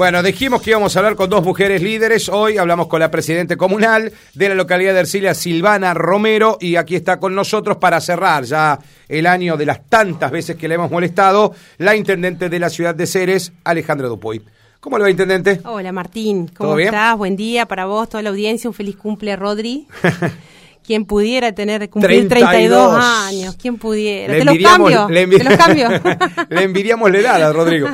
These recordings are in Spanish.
Bueno, dijimos que íbamos a hablar con dos mujeres líderes. Hoy hablamos con la presidente comunal de la localidad de Ercilia, Silvana Romero, y aquí está con nosotros para cerrar ya el año de las tantas veces que le hemos molestado, la intendente de la ciudad de Ceres, Alejandra Dupuy. ¿Cómo le va, intendente? Hola, Martín. ¿Cómo estás? Buen día para vos, toda la audiencia. Un feliz cumple, Rodri. Quien pudiera tener cumplir 32, años, quien pudiera. Le ¿Te los cambio? Le ¿Te los cambio? le envidiamos la edad a Rodrigo.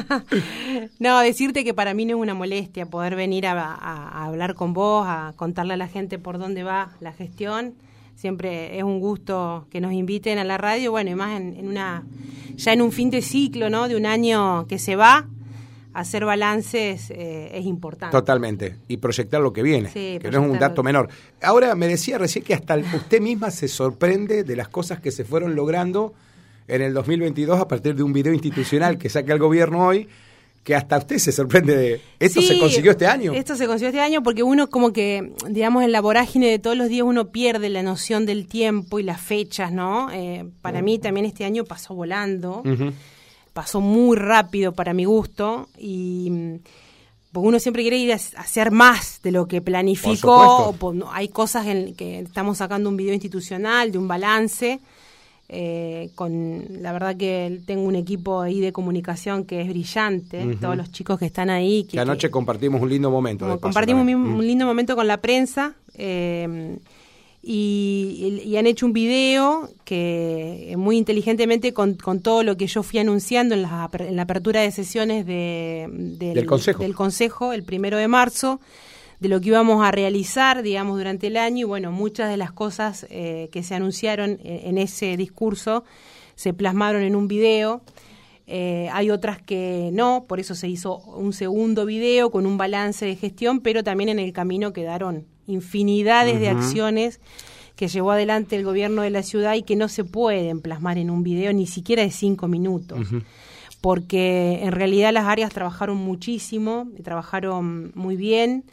no, decirte que para mí no es una molestia poder venir a, hablar con vos, a contarle a la gente por dónde va la gestión. Siempre es un gusto que nos inviten a la radio, bueno, y más en, en una ya en un fin de ciclo, ¿no? De un año que se va, hacer balances eh, es importante. Totalmente. Y proyectar lo que viene, que no es un dato menor. Ahora, me decía recién que hasta usted misma se sorprende de las cosas que se fueron logrando en el 2022 a partir de un video institucional que saque el gobierno hoy, que hasta usted se sorprende de... ¿Esto se consiguió este año? Esto se consiguió este año porque uno como que, digamos, en la vorágine de todos los días uno pierde la noción del tiempo y las fechas, ¿no? Eh, para mí también este año pasó volando pasó muy rápido para mi gusto y porque uno siempre quiere ir a hacer más de lo que planificó. hay cosas en que estamos sacando un video institucional de un balance. Eh, con la verdad que tengo un equipo ahí de comunicación que es brillante, todos los chicos que están ahí. Que, anoche compartimos un lindo momento. compartimos un, lindo momento con la prensa. Eh, y, han hecho un video que muy inteligentemente con, con, todo lo que yo fui anunciando en la, en la apertura de sesiones de, del, consejo. del Consejo el primero de marzo de lo que íbamos a realizar, digamos, durante el año y bueno, muchas de las cosas eh, que se anunciaron en, ese discurso se plasmaron en un video. Eh, hay otras que no, por eso se hizo un segundo video con un balance de gestión, pero también en el camino quedaron infinidades de acciones que llevó adelante el gobierno de la ciudad y que no se pueden plasmar en un video ni siquiera de cinco minutos. Porque en realidad las áreas trabajaron muchísimo, trabajaron muy bien,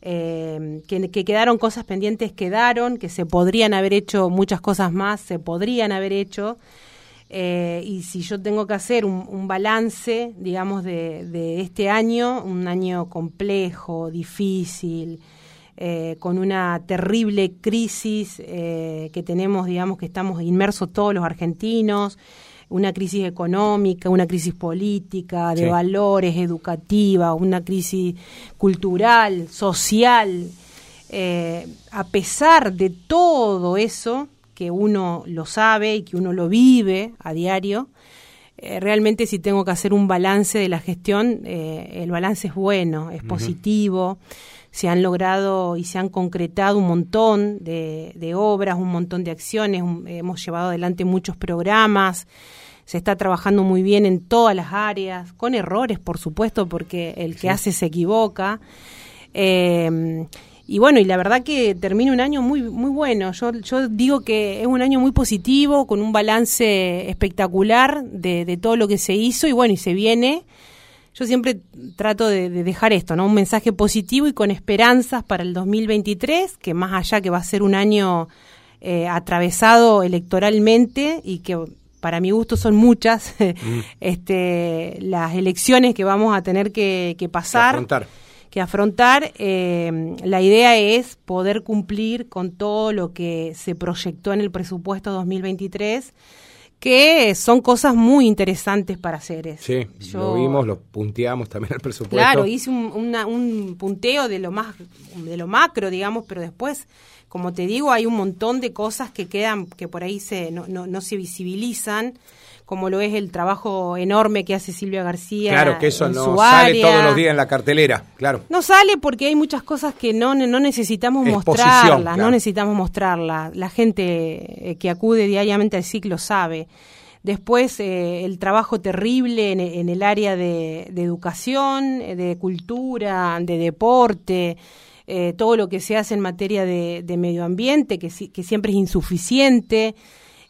eh, que, quedaron cosas pendientes, quedaron, que se podrían haber hecho muchas cosas más, se podrían haber hecho. Eh, y si yo tengo que hacer un, balance, digamos, de, de, este año, un año complejo, difícil, eh, con una terrible crisis eh, que tenemos, digamos, que estamos inmersos todos los argentinos, una crisis económica, una crisis política, de valores, educativa, una crisis cultural, social. Eh, a pesar de todo eso, que uno lo sabe y que uno lo vive a diario, realmente si tengo que hacer un balance de la gestión, el balance es bueno, es positivo se han logrado y se han concretado un montón de, obras, un montón de acciones, hemos llevado adelante muchos programas, se está trabajando muy bien en todas las áreas, con errores, por supuesto, porque el que hace se equivoca. Eh, y bueno, y la verdad que termina un año muy muy bueno. Yo, yo digo que es un año muy positivo, con un balance espectacular de, de todo lo que se hizo y bueno, y se viene yo siempre trato de, dejar esto, ¿no? Un mensaje positivo y con esperanzas para el 2023, que más allá que va a ser un año eh, atravesado electoralmente y que para mi gusto son muchas mm. este, las elecciones que vamos a tener que, pasar. Que afrontar. Que afrontar. Eh, la idea es poder cumplir con todo lo que se proyectó en el presupuesto 2023 que son cosas muy interesantes para hacer eso. Sí, lo vimos, lo punteamos también el presupuesto. Claro, hice un, un punteo de lo más de lo macro, digamos, pero después, como te digo, hay un montón de cosas que quedan, que por ahí se no, no, no se visibilizan como lo es el trabajo enorme que hace Silvia García. Claro, que eso no sale todos los días en la cartelera, claro. No sale porque hay muchas cosas que no, no necesitamos mostrarlas, no necesitamos mostrarlas. La gente eh, que acude diariamente al ciclo sabe. Después, eh, el trabajo terrible en, el área de, educación, eh, de cultura, de deporte, todo lo que se hace en materia de, medio ambiente, que, que siempre es insuficiente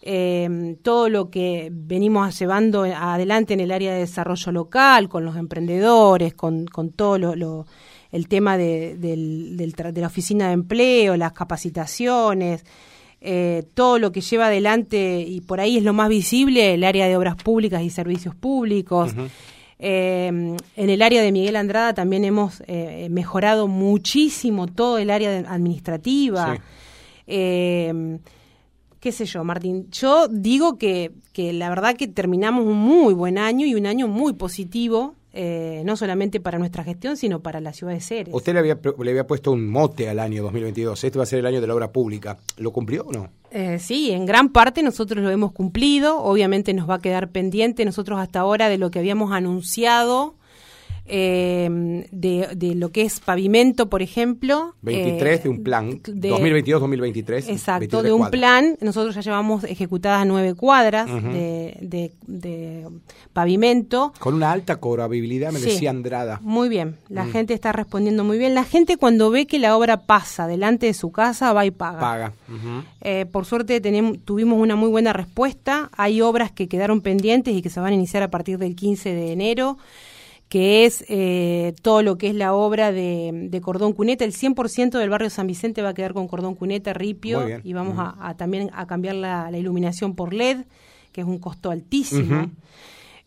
eh, todo lo que venimos llevando adelante en el área de desarrollo local, con los emprendedores, con, con todo lo, el tema de, de la oficina de empleo, las capacitaciones, eh, todo lo que lleva adelante, y por ahí es lo más visible, el área de obras públicas y servicios públicos. Eh, en el área de Miguel Andrada también hemos eh, mejorado muchísimo todo el área administrativa. Sí. Qué sé yo, Martín. Yo digo que, que la verdad que terminamos un muy buen año y un año muy positivo. eh, no solamente para nuestra gestión, sino para la ciudad de Ceres. Usted le había, le había puesto un mote al año 2022. Este va a ser el año de la obra pública. ¿Lo cumplió o no? Eh, sí, en gran parte nosotros lo hemos cumplido. Obviamente nos va a quedar pendiente nosotros hasta ahora de lo que habíamos anunciado. Eh, de, de lo que es pavimento, por ejemplo. 23 eh, de un plan. de- 2022-2023. Exacto, de un plan. Nosotros ya llevamos ejecutadas nueve cuadras de, de- de pavimento. Con una alta cobrabilidad, me Sí. decía Andrada. Muy bien, la Mm. gente está respondiendo muy bien. La gente cuando ve que la obra pasa delante de su casa va y paga. Paga. Eh, por suerte tenemos, tuvimos una muy buena respuesta. Hay obras que quedaron pendientes y que se van a iniciar a partir del 15 de enero, que es eh, todo lo que es la obra de, de cordón cuneta. El 100% del barrio San Vicente va a quedar con cordón cuneta, ripio, y vamos a, a también a cambiar la, la iluminación por LED, que es un costo altísimo.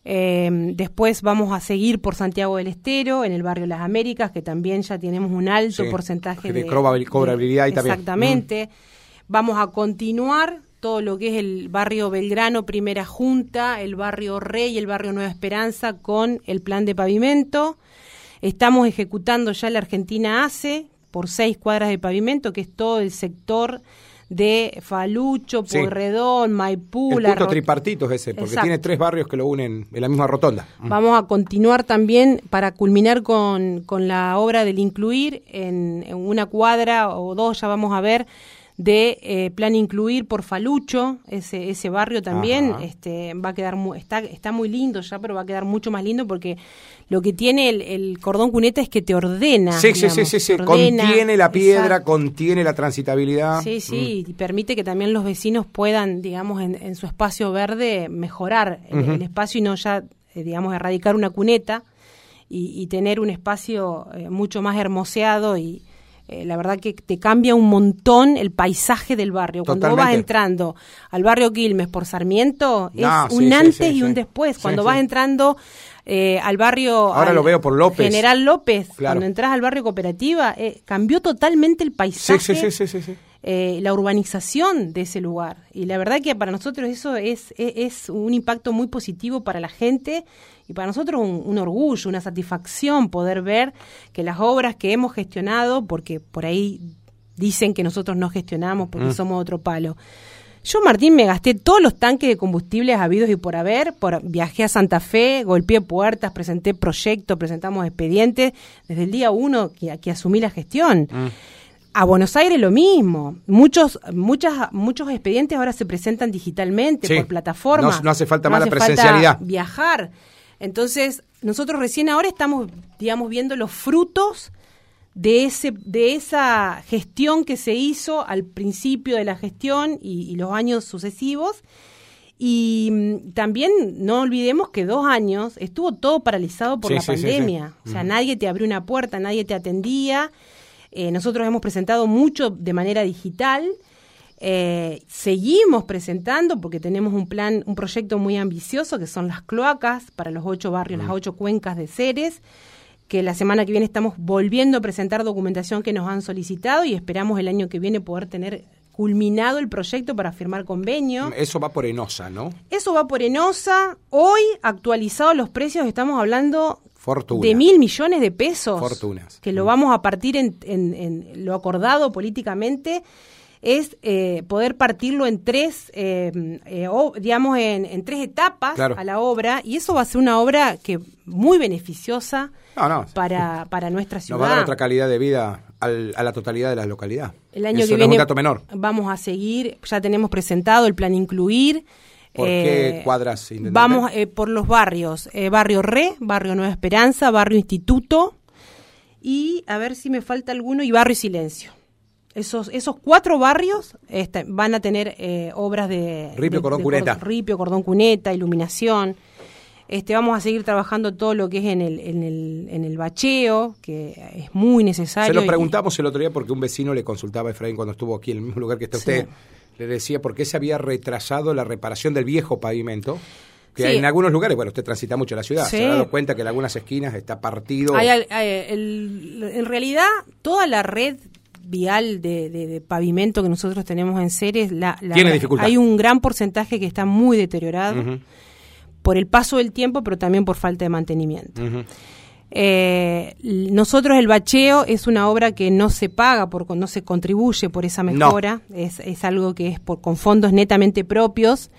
Eh, después vamos a seguir por Santiago del Estero, en el barrio Las Américas, que también ya tenemos un alto Sí, porcentaje de de, cobrabil- cobrabilidad ahí también. Exactamente. Vamos a continuar todo lo que es el barrio Belgrano, Primera Junta, el barrio Rey, el barrio Nueva Esperanza con el plan de pavimento. Estamos ejecutando ya la Argentina ACE por seis cuadras de pavimento, que es todo el sector de Falucho, Sí. Pueyrredón, Maipú, El punto tripartito es ese, porque Exacto. tiene tres barrios que lo unen en la misma rotonda. Mm. Vamos a continuar también para culminar con, con la obra del incluir en, en una cuadra o dos, ya vamos a ver, de eh, plan incluir por Falucho, ese, ese barrio también Ajá. este, va a quedar mu- está, está muy lindo ya, pero va a quedar mucho más lindo porque lo que tiene el, el cordón cuneta es que te ordena. Sí, sí, sí, sí, sí. te ordena. Contiene la piedra, Exacto. contiene la transitabilidad. Sí, sí, y permite que también los vecinos puedan, digamos, en, en su espacio verde mejorar el, espacio y no ya, eh, digamos, erradicar una cuneta y, y tener un espacio eh, mucho más hermoseado y eh, la verdad que te cambia un montón el paisaje del barrio. Cuando vos vas Totalmente. entrando al barrio Quilmes por Sarmiento, es No, un sí, antes sí, y un después. Cuando vas entrando eh, al barrio... Ahora al lo veo por López. General López, Claro. cuando entras al barrio Cooperativa, eh, cambió totalmente el Sí, paisaje sí, sí, sí, sí, sí. Eh, la urbanización de ese lugar. Y la verdad que para nosotros eso es, es, es un impacto muy positivo para la gente y para nosotros un, un orgullo, una satisfacción poder ver que las obras que hemos gestionado, porque por ahí dicen que nosotros no gestionamos porque Mm. somos otro palo. Yo, Martín, me gasté todos los tanques de combustibles habidos y por haber, por, viajé a Santa Fe, golpeé puertas, presenté proyectos, presentamos expedientes, desde el día uno que, que asumí la gestión. Mm. A Buenos Aires lo mismo. Muchos, muchas, muchos expedientes ahora se presentan digitalmente Sí. por plataformas. No- no hace falta más la presencialidad. viajar. Entonces, nosotros recién ahora estamos, digamos, viendo los frutos de ese, de esa gestión que se hizo al principio de la gestión y, y los años sucesivos. Y mm, también no olvidemos que dos años estuvo todo paralizado por Sí, la sí. pandemia. O sea, nadie te abrió una puerta, nadie te atendía. Eh, nosotros hemos presentado mucho de manera digital. Eh, seguimos presentando porque tenemos un plan, un proyecto muy ambicioso que son las cloacas para los ocho barrios, las ocho cuencas de Ceres, que la semana que viene estamos volviendo a presentar documentación que nos han solicitado y esperamos el año que viene poder tener culminado el proyecto para firmar convenio. Eso va por Enosa, ¿no? Eso va por Enosa. Hoy, actualizados los precios, estamos hablando Fortuna. de mil millones de pesos. Fortunas. Que lo vamos a partir en, en- en lo acordado políticamente. Es eh, poder partirlo en tres, eh, eh, o- digamos, en, en tres etapas Claro. a la obra. Y eso va a ser una obra que muy beneficiosa No, no. para, para nuestra Nos ciudad. va a dar otra calidad de vida al- a la totalidad de la localidad. El año Eso que no viene es un dato menor. vamos a seguir, ya tenemos presentado el plan incluir. ¿Por eh, qué cuadras, intendente? Vamos eh, por los barrios, eh, barrio Re, barrio Nueva Esperanza, barrio Instituto y a ver si me falta alguno y barrio Silencio. Esos, esos cuatro barrios este, van a tener eh, obras de Ripio, de- cordón de cuneta. ripio, cordón cuneta, iluminación. Este, vamos a seguir trabajando todo lo que es en el, en el, en el bacheo, que es muy necesario. Se lo y- preguntamos el otro día porque un vecino le consultaba a Efraín cuando estuvo aquí en el mismo lugar que está Sí. Le decía por qué se había retrasado la reparación del viejo pavimento. Que en algunos lugares, bueno, usted transita mucho la ciudad, se ha dado cuenta que en algunas esquinas está partido. en realidad, toda la red vial de, pavimento que nosotros tenemos en Ceres, la, hay un gran porcentaje que está muy deteriorado por el paso del tiempo, pero también por falta de mantenimiento. Eh, nosotros el bacheo es una obra que no se paga, por, no se contribuye por esa mejora, es, es, algo que es por, con fondos netamente propios.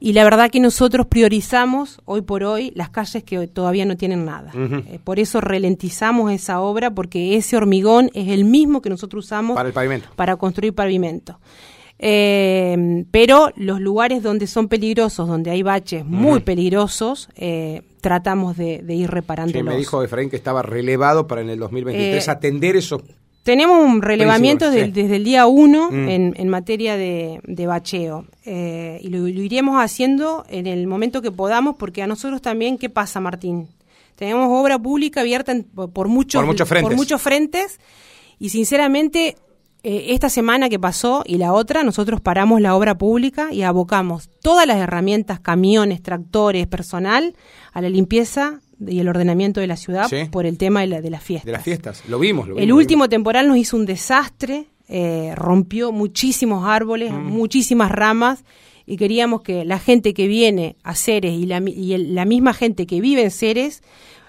Y la verdad que nosotros priorizamos hoy por hoy las calles que todavía no tienen nada. Eh, por eso ralentizamos esa obra porque ese hormigón es el mismo que nosotros usamos para, el pavimento. para construir pavimento. Eh, pero los lugares donde son peligrosos, donde hay baches muy peligrosos, eh, tratamos de, ir reparando. Sí, me dijo Efraín que estaba relevado para en el 2023 atender esos tenemos un relevamiento desde el día 1 mm. en, materia de, bacheo eh, y lo, iremos haciendo en el momento que podamos porque a nosotros también, ¿qué pasa Martín? Tenemos obra pública abierta por, muchos, por, muchos frentes. y sinceramente eh, esta semana que pasó y la otra nosotros paramos la obra pública y abocamos todas las herramientas, camiones, tractores, personal a la limpieza y el ordenamiento de la ciudad por el tema de, la, de las fiestas. De las fiestas, lo vimos. el último temporal nos hizo un desastre, eh, rompió muchísimos árboles, mm. muchísimas ramas y queríamos que la gente que viene a Ceres y la, la misma gente que vive en Ceres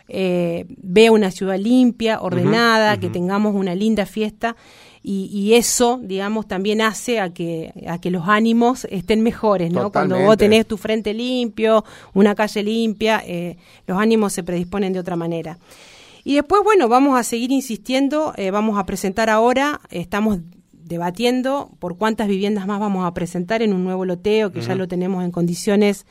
eh, vea una ciudad limpia, ordenada, que tengamos una linda fiesta y, eso, digamos, también hace a que, a que los ánimos estén mejores, ¿no? Cuando vos tenés tu frente limpio, una calle limpia, eh, los ánimos se predisponen de otra manera. Y después, bueno, vamos a seguir insistiendo, eh, vamos a presentar ahora, estamos debatiendo por cuántas viviendas más vamos a presentar en un nuevo loteo que ya lo tenemos en condiciones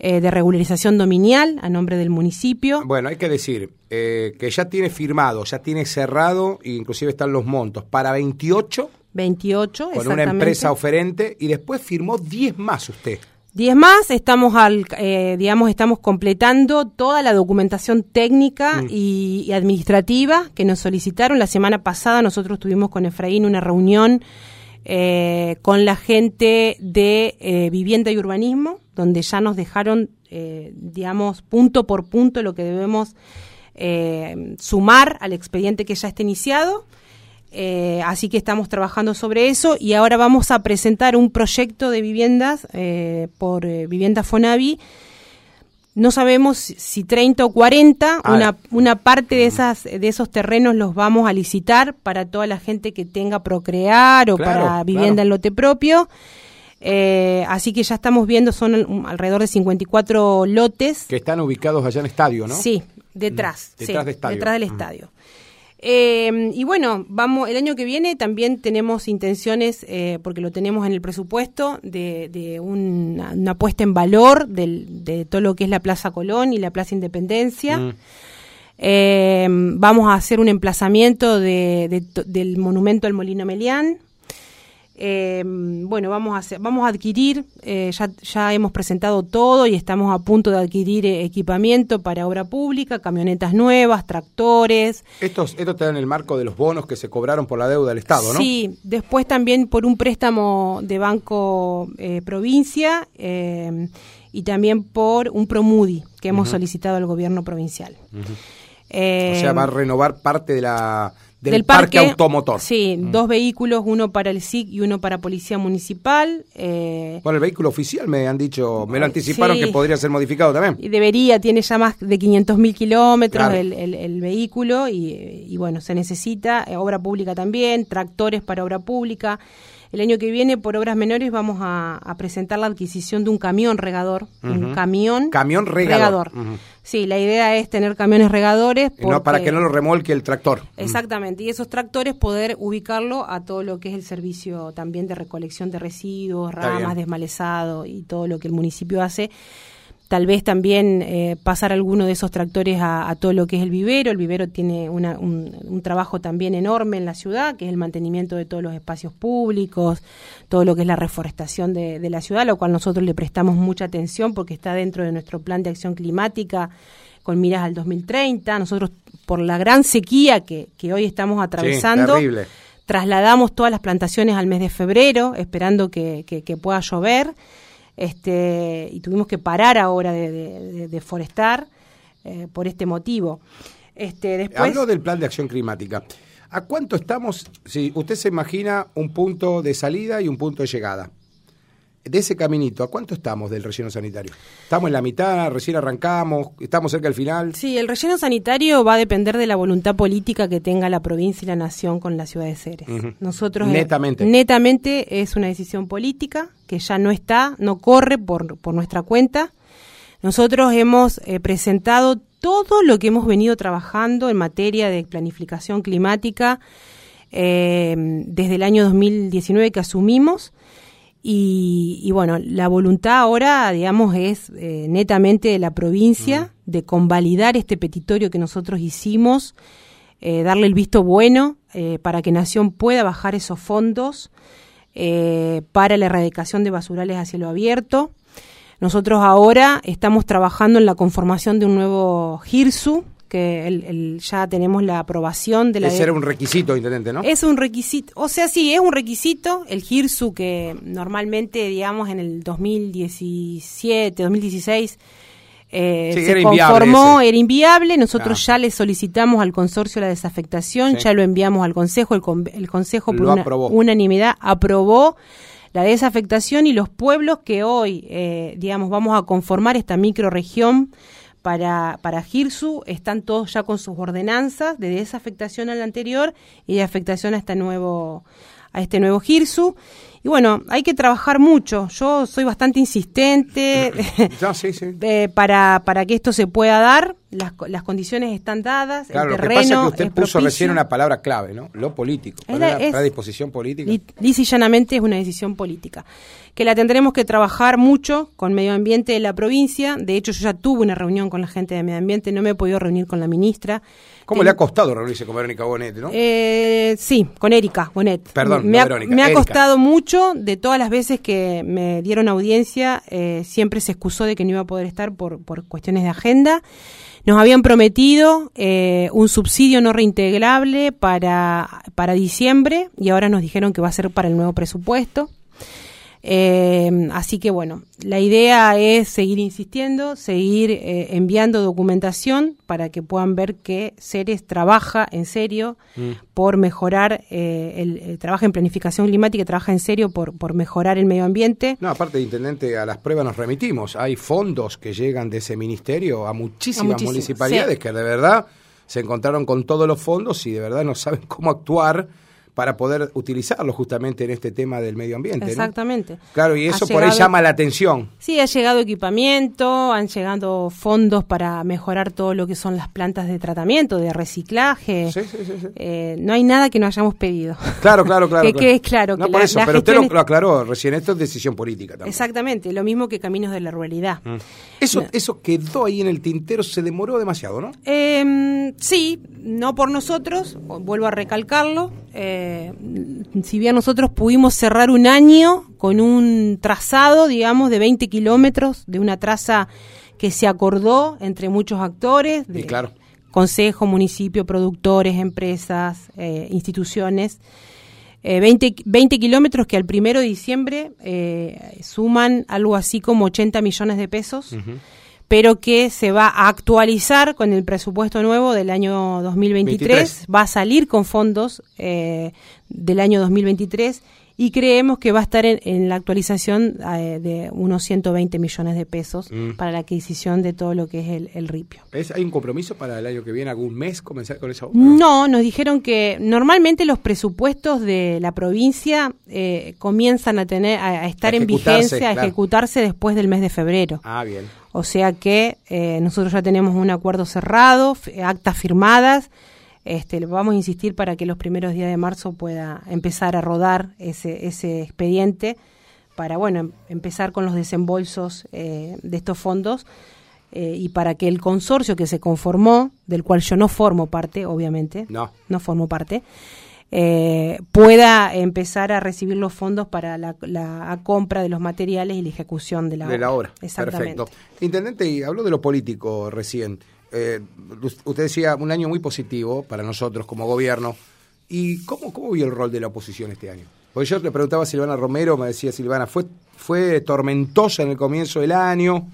eh, de regularización dominial a nombre del municipio. Bueno, hay que decir eh, que ya tiene firmado, ya tiene cerrado, inclusive están los montos, para 28. 28, Con una empresa oferente y después firmó 10 más usted. 10 más, estamos al, eh, digamos, estamos completando toda la documentación técnica mm. y, administrativa que nos solicitaron. La semana pasada nosotros tuvimos con Efraín una reunión con la gente de vivienda y urbanismo, donde ya nos dejaron, eh, digamos, punto por punto lo que debemos eh, sumar al expediente que ya está iniciado. Eh, así que estamos trabajando sobre eso y ahora vamos a presentar un proyecto de viviendas por Vivienda Fonavi. No sabemos si 30 o 40, una, una parte de, esas, de esos terrenos los vamos a licitar para toda la gente que tenga procrear o para vivienda en lote propio. Eh, así que ya estamos viendo, son alrededor de 54 lotes. Que están ubicados allá en el estadio, ¿no? Sí, detrás. detrás, del estadio. Eh, y bueno, vamos, el año que viene también tenemos intenciones, eh, porque lo tenemos en el presupuesto, de, una, puesta en valor de todo lo que es la Plaza Colón y la Plaza Independencia. Mm. vamos a hacer un emplazamiento del monumento al Molino Melián. Eh, bueno, vamos a, hacer, vamos a adquirir, eh, ya, ya hemos presentado todo y estamos a punto de adquirir eh, equipamiento para obra pública, camionetas nuevas, tractores. Estos, esto te dan el marco de los bonos que se cobraron por la deuda del Estado, ¿no? Sí, después también por un préstamo de Banco eh, Provincia y también por un Promudi que hemos solicitado al gobierno provincial. o sea, va a renovar parte de la del, parque, automotor. Sí, mm. dos vehículos, uno para el SIC y uno para Policía Municipal. Eh, bueno, el vehículo oficial me han dicho, me lo anticiparon que podría ser modificado también. Y debería, tiene ya más de 500 mil kilómetros el, el, vehículo y, y, bueno, se necesita, eh, obra pública también, tractores para obra pública. El año que viene, por obras menores, vamos a, presentar la adquisición de un camión regador. Un camión, camión regador. Sí, la idea es tener camiones regadores. no, para que no lo remolque el tractor. Exactamente. Y esos tractores poder ubicarlo a todo lo que es el servicio también de recolección de residuos, ramas, desmalezado y todo lo que el municipio hace tal vez también eh, pasar alguno de esos tractores a, todo lo que es el vivero. El vivero tiene un, trabajo también enorme en la ciudad, que es el mantenimiento de todos los espacios públicos, todo lo que es la reforestación de, la ciudad, lo cual nosotros le prestamos mucha atención porque está dentro de nuestro plan de acción climática con miras al 2030. Nosotros, por la gran sequía que, hoy estamos atravesando, trasladamos todas las plantaciones al mes de febrero, esperando que pueda llover. Este, y tuvimos que parar ahora de, de, forestar eh, por este motivo. Este, después... Hablo del plan de acción climática. ¿A cuánto estamos? Si usted se imagina un punto de salida y un punto de llegada de ese caminito, ¿a cuánto estamos del relleno sanitario? ¿Estamos en la mitad? ¿Recién arrancamos? ¿Estamos cerca del final? Sí, el relleno sanitario va a depender de la voluntad política que tenga la provincia y la nación con la ciudad de Ceres. Nosotros, eh, netamente. netamente es una decisión política que ya no está, no corre por, por nuestra cuenta. Nosotros hemos eh, presentado todo lo que hemos venido trabajando en materia de planificación climática eh, desde el año 2019 que asumimos y, bueno, la voluntad ahora, digamos, es eh, netamente de la provincia de convalidar este petitorio que nosotros hicimos, eh, darle el visto bueno eh, para que Nación pueda bajar esos fondos para la erradicación de basurales a cielo abierto. Nosotros ahora estamos trabajando en la conformación de un nuevo GIRSU, que el, ya tenemos la aprobación de la... Ese era un requisito, intendente, ¿no? Es un requisito, o sea, sí, es un requisito, el GIRSU que normalmente, digamos, en el 2017, 2016... Eh, se conformó, era inviable, nosotros ya le solicitamos al consorcio la desafectación, ya lo enviamos al Consejo, el, el Consejo por una, unanimidad aprobó la desafectación y los pueblos que hoy, eh, digamos, vamos a conformar esta microregión para, para Girsu están todos ya con sus ordenanzas de desafectación al anterior y de afectación a este nuevo, a este nuevo Girsu. Y bueno, hay que trabajar mucho. Yo soy bastante insistente eh, para, para que esto se pueda dar. Las, las condiciones están dadas. Claro, el terreno lo que pasa es que usted puso recién una palabra clave, ¿no? Lo político. Es la, predisposición política. Lisa y llanamente es una decisión política. Que la tendremos que trabajar mucho con medio ambiente de la provincia. De hecho, yo ya tuve una reunión con la gente de medio ambiente, no me he podido reunir con la ministra. ¿Cómo le ha costado reunirse con Verónica Bonet, no? Eh, sí, con Erika Bonet. Perdón, me, ha, Verónica, me ha costado mucho. De todas las veces que me dieron audiencia, eh, siempre se excusó de que no iba a poder estar por, por cuestiones de agenda. Nos habían prometido eh, un subsidio no reintegrable para, para diciembre y ahora nos dijeron que va a ser para el nuevo presupuesto. Eh, así que bueno, la idea es seguir insistiendo, seguir eh, enviando documentación para que puedan ver que Ceres trabaja en serio mm. por mejorar, eh, el, trabaja en planificación climática, trabaja en serio por, por mejorar el medio ambiente. No, aparte, intendente, a las pruebas nos remitimos. Hay fondos que llegan de ese ministerio a muchísimas municipalidades que de verdad se encontraron con todos los fondos y de verdad no saben cómo actuar para poder utilizarlo justamente en este tema del medio ambiente. Exactamente. Claro, y eso por ahí llama la atención. Sí, ha llegado equipamiento, han llegado fondos para mejorar todo lo que son las plantas de tratamiento, de reciclaje. Sí, sí, sí, eh, no hay nada que no hayamos pedido. Claro, claro, claro. que es claro. No por eso, pero usted lo, aclaró recién, esto es decisión política también. Exactamente, lo mismo que Caminos de la Ruralidad. Mm. Eso, eso quedó ahí en el tintero, se demoró demasiado, ¿no? Eh, sí, no por nosotros, vuelvo a recalcarlo. Eh, eh, si bien nosotros pudimos cerrar un año con un trazado, digamos, de 20 kilómetros, de una traza que se acordó entre muchos actores, de consejo, municipio, productores, empresas, eh, instituciones. 20, eh, 20 kilómetros que al primero de diciembre suman algo así como 80 millones de pesos pero que se va a actualizar con el presupuesto nuevo del año 2023, va a salir con fondos eh, del año 2023 y creemos que va a estar en, la actualización eh, de unos 120 millones de pesos mm. para la adquisición de todo lo que es el, ripio. ¿Hay un compromiso para el año que viene, algún mes comenzar con esa obra? No, nos dijeron que normalmente los presupuestos de la provincia eh, comienzan a tener a, estar en vigencia, a ejecutarse después del mes de febrero. Ah, bien. O sea que eh, nosotros ya tenemos un acuerdo cerrado, actas firmadas. Este, vamos a insistir para que los primeros días de marzo pueda empezar a rodar ese, ese expediente para bueno em, empezar con los desembolsos eh, de estos fondos eh, y para que el consorcio que se conformó, del cual yo no formo parte, obviamente, no, no formo parte, eh, pueda empezar a recibir los fondos para la, compra de los materiales y la ejecución de la de la obra. Perfecto. Intendente, y habló de lo político recién. Eh, usted decía un año muy positivo para nosotros como gobierno. ¿Y cómo, cómo vio el rol de la oposición este año? Porque yo le preguntaba a Silvana Romero, me decía Silvana, ¿fue, fue tormentosa en el comienzo del año,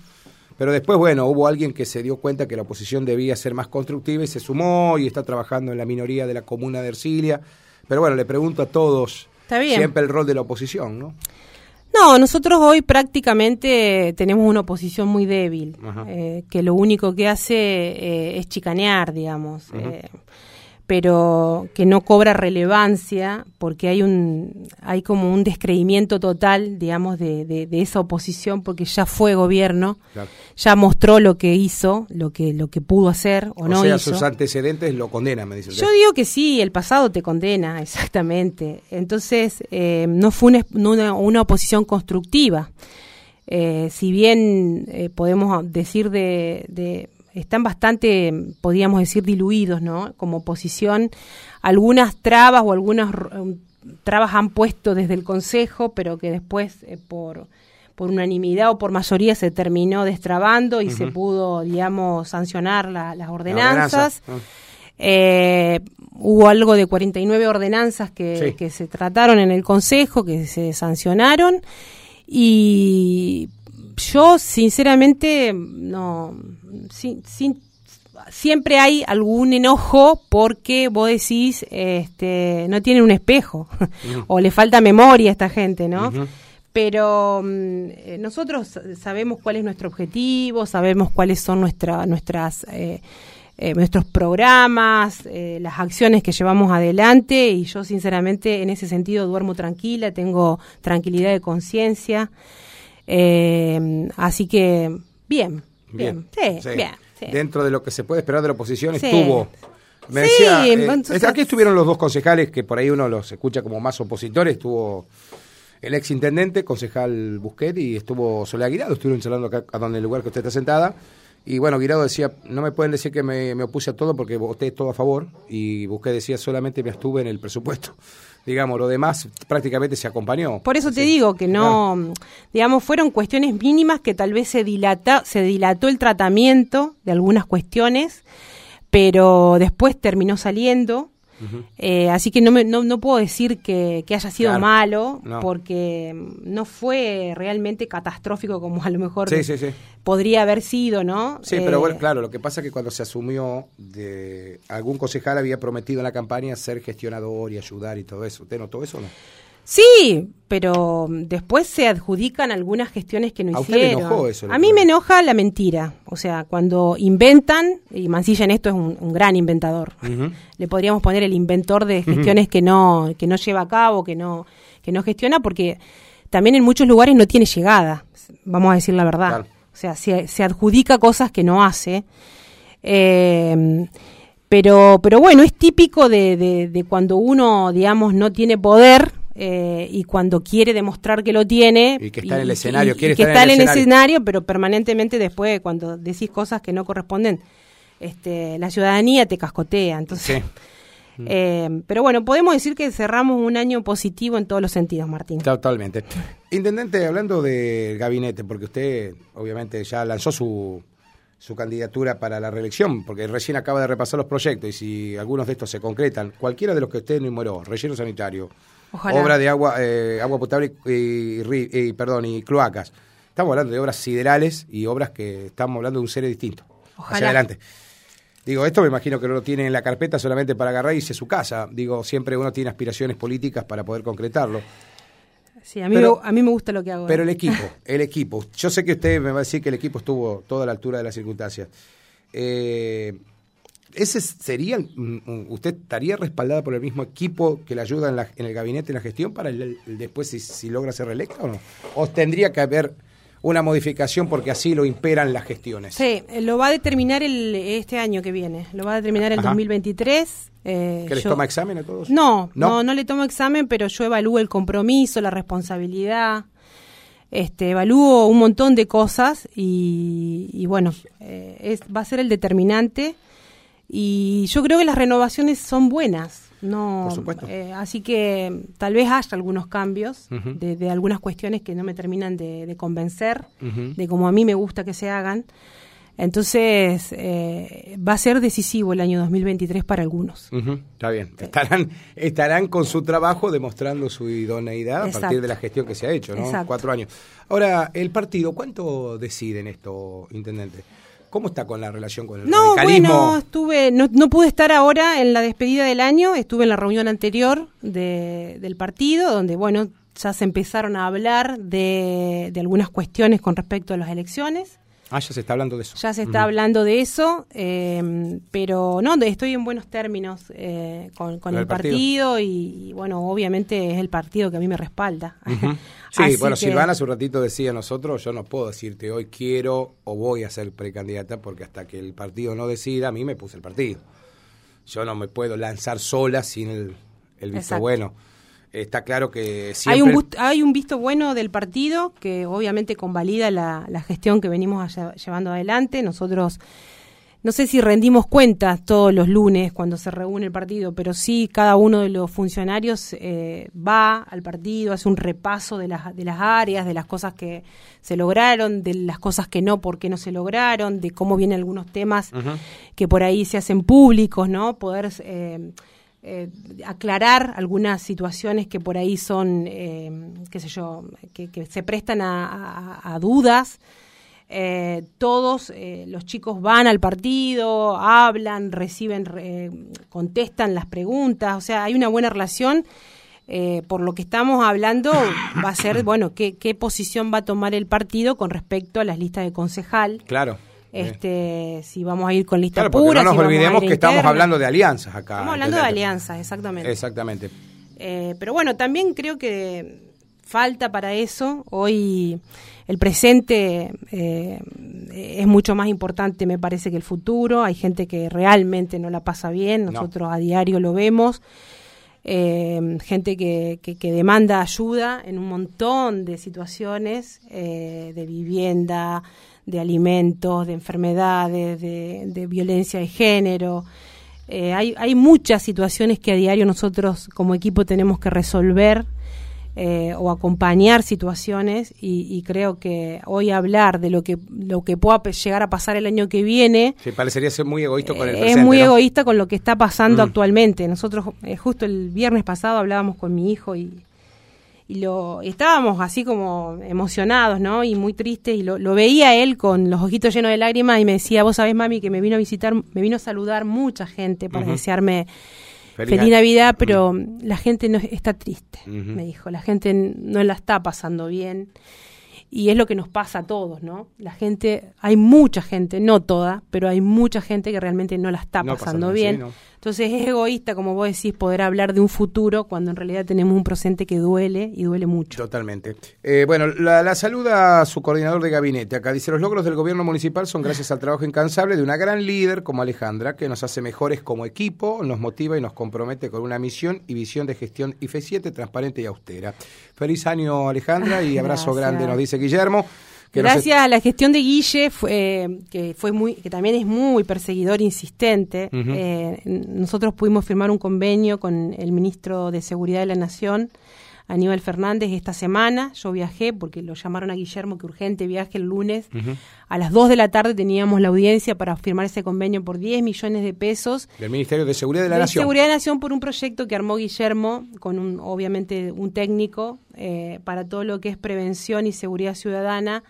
pero después, bueno, hubo alguien que se dio cuenta que la oposición debía ser más constructiva y se sumó y está trabajando en la minoría de la comuna de Ercilia. Pero bueno, le pregunto a todos siempre el rol de la oposición, ¿no? No, nosotros hoy prácticamente tenemos una oposición muy débil, eh, que lo único que hace eh, es chicanear, digamos pero que no cobra relevancia porque hay un hay como un descreimiento total digamos de, de, esa oposición porque ya fue gobierno ya mostró lo que hizo lo que lo que pudo hacer o, no sea, sus antecedentes lo condenan me dice yo digo que sí el pasado te condena exactamente. Entonces eh, no fue una, una, oposición constructiva. Eh, si bien eh, podemos decir de, de están bastante, podríamos decir, diluidos, ¿no? Como oposición. Algunas trabas o algunas um, trabas han puesto desde el Consejo, pero que después, eh, por, por unanimidad o por mayoría, se terminó destrabando y se pudo, digamos, sancionar las ordenanzas. Ah. Eh, hubo algo de 49 ordenanzas que, que se trataron en el Consejo, que se sancionaron. Y yo sinceramente no siempre hay algún enojo porque vos decís este no tienen un espejo o le falta memoria a esta gente no pero mm, eh, nosotros sabemos cuál es nuestro objetivo sabemos cuáles son nuestra, nuestras eh, eh, nuestros programas, las acciones que llevamos adelante y yo sinceramente en ese sentido duermo tranquila, tengo tranquilidad de conciencia. Eh, así que, bien, bien, Sí, bien Dentro de lo que se puede esperar de la oposición estuvo... Me decía, eh, aquí estuvieron los dos concejales que por ahí uno los escucha como más opositores, estuvo el ex intendente, concejal Busquet, y estuvo Soledad Guirado, estuvieron charlando acá a donde el lugar que usted está sentada. Y bueno, Guirado decía, no me pueden decir que me, me opuse a todo porque voté todo a favor. Y Busquet decía, solamente me estuve en el presupuesto digamos, lo demás prácticamente se acompañó. Por eso te digo que no, digamos, fueron cuestiones mínimas que tal vez se, dilata, se dilató el tratamiento de algunas cuestiones, pero después terminó saliendo eh, así que no, me, no, no, puedo decir que, haya sido malo, porque no fue realmente catastrófico como a lo mejor podría haber sido, ¿no? Sí, pero bueno, eh, claro, lo que pasa es que cuando se asumió, de algún concejal había prometido en la campaña ser gestionador y ayudar y todo eso. ¿Usted notó eso o no? Sí, pero después se adjudican algunas gestiones que no ¿A hicieron. enojó eso, a mí me enoja la mentira. O sea, cuando inventan, y Mancilla en esto es un, gran inventador. Le podríamos poner el inventor de gestiones que no que no lleva a cabo, que no que no gestiona, porque también en muchos lugares no tiene llegada. Vamos a decir la verdad. O sea, se, adjudica cosas que no hace. Eh, pero, pero bueno, es típico de, de cuando uno, digamos, no tiene poder eh, y cuando quiere demostrar que lo tiene y que está en el escenario, quiere que está en el escenario. pero permanentemente después cuando decís cosas que no corresponden, este, la ciudadanía te cascotea, entonces. Eh, pero bueno, podemos decir que cerramos un año positivo en todos los sentidos, Martín. Totalmente. Intendente, hablando del gabinete, porque usted obviamente ya lanzó su, su candidatura para la reelección, porque recién acaba de repasar los proyectos y si algunos de estos se concretan, cualquiera de los que usted enumeró, relleno sanitario, obra de agua, eh, agua potable y, perdón, y cloacas. Estamos hablando de obras siderales y obras que estamos hablando de un ser distinto. Hacia adelante. Digo, esto me imagino que no lo tiene en la carpeta solamente para agarrar y irse a su casa. Digo, siempre uno tiene aspiraciones políticas para poder concretarlo. Sí, a mí, me, a mí me gusta lo que hago. Pero el equipo, el equipo. Yo sé que usted me va a decir que el equipo estuvo toda la altura de las circunstancias. Eh, ese sería, mm, usted estaría respaldada por el mismo equipo que le ayuda en, el gabinete en la gestión para el, después si, logra ser reelecta o no? ¿O tendría que haber una modificación porque así lo imperan las gestiones? Sí, eh, lo va a determinar el, este año que viene, lo va a determinar el 2023. Eh, ¿Que les toma examen a todos? No, no, no, le tomo examen, pero yo evalúo el compromiso, la responsabilidad. Este, evalúo un montón de cosas y, bueno, eh, es, va a ser el determinante y yo creo que las renovaciones son buenas. No, eh, así que tal vez haya algunos cambios de, algunas cuestiones que no me terminan de, convencer, de como a mí me gusta que se hagan. Entonces, eh, va a ser decisivo el año 2023 para algunos. está bien. Estarán, estarán con su trabajo demostrando su idoneidad a partir de la gestión que se ha hecho, ¿no? Cuatro años. Ahora, el partido, ¿cuánto deciden esto, intendente? ¿Cómo está con la relación con el no, radicalismo? Bueno, estuve, no, no, pude estar ahora en la despedida del año, estuve en la reunión anterior de, del partido, donde, bueno, ya se empezaron a hablar de, de algunas cuestiones con respecto a las elecciones. Ah, ya se está hablando de eso. Ya se está hablando de eso, eh, pero no, estoy en buenos términos eh, con, el, partido, y, bueno, obviamente es el partido que a mí me respalda. Sí, bueno, Silvana hace un ratito decía nosotros, yo no puedo decirte hoy quiero o voy a ser precandidata porque hasta que el partido no decida, a mí me puse el partido. Yo no me puedo lanzar sola sin el, el visto bueno está claro que siempre... Hay un, hay un visto bueno del partido que obviamente convalida la, la gestión que venimos llevando adelante. Nosotros, no sé si rendimos cuenta todos los lunes cuando se reúne el partido, pero sí cada uno de los funcionarios eh, va al partido, hace un repaso de las, de las áreas, de las cosas que se lograron, de las cosas que no, por qué no se lograron, de cómo vienen algunos temas que por ahí se hacen públicos, ¿no? Poder... Eh, eh, aclarar algunas situaciones que por ahí son, eh, qué sé yo, que, se prestan a, dudas. Eh, todos los chicos van al partido, hablan, reciben, contestan las preguntas, o sea, hay una buena relación. por lo que estamos hablando, va a ser, bueno, qué, qué posición va a tomar el partido con respecto a las listas de concejal. Claro este, si vamos a ir con lista pura. no nos olvidemos que estamos hablando de alianzas acá. Estamos hablando de alianzas, exactamente. Exactamente. Eh, pero bueno, también creo que falta para eso. Hoy el presente eh, es mucho más importante, me parece, que el futuro. Hay gente que realmente no la pasa bien, nosotros a diario lo vemos. Eh, gente que, que, demanda ayuda en un montón de situaciones de vivienda, de alimentos, de enfermedades, de, violencia de género. Eh, hay, hay muchas situaciones que a diario nosotros como equipo tenemos que resolver eh, o acompañar situaciones y, creo que hoy hablar de lo que lo que pueda llegar a pasar el año que viene sí, parecería ser muy egoísta con el es muy egoísta con lo que está pasando mm. actualmente nosotros eh, justo el viernes pasado hablábamos con mi hijo y y lo estábamos así como emocionados, ¿no? Y muy tristes y lo, veía él con los ojitos llenos de lágrimas y me decía, vos sabés, mami, que me vino a visitar, me vino a saludar mucha gente para desearme feliz, Navidad, pero la gente no está triste, me dijo, la gente no la está pasando bien y es lo que nos pasa a todos, ¿no? La gente, hay mucha gente, no toda, pero hay mucha gente que realmente no la está pasando bien. Entonces es egoísta, como vos decís, poder hablar de un futuro cuando en realidad tenemos un presente que duele y duele mucho. Totalmente. Eh, bueno, la, saluda a su coordinador de gabinete. Acá dice, los logros del gobierno municipal son gracias al trabajo incansable de una gran líder como Alejandra, que nos hace mejores como equipo, nos motiva y nos compromete con una misión y visión de gestión IFE 7 transparente y austera. Feliz año Alejandra y abrazo grande, nos dice Guillermo. Gracias a la gestión de Guille, fue, que fue muy, que también es muy perseguidor, insistente. Eh, nosotros pudimos firmar un convenio con el ministro de Seguridad de la Nación, Aníbal Fernández, esta semana. Yo viajé porque lo llamaron a Guillermo que urgente viaje el lunes. A las 2 de la tarde teníamos la audiencia para firmar ese convenio por 10 millones de pesos. Del Ministerio de Seguridad de la Nación. Seguridad de la Nación por un proyecto que armó Guillermo con un, obviamente un técnico eh, para todo lo que es prevención y seguridad ciudadana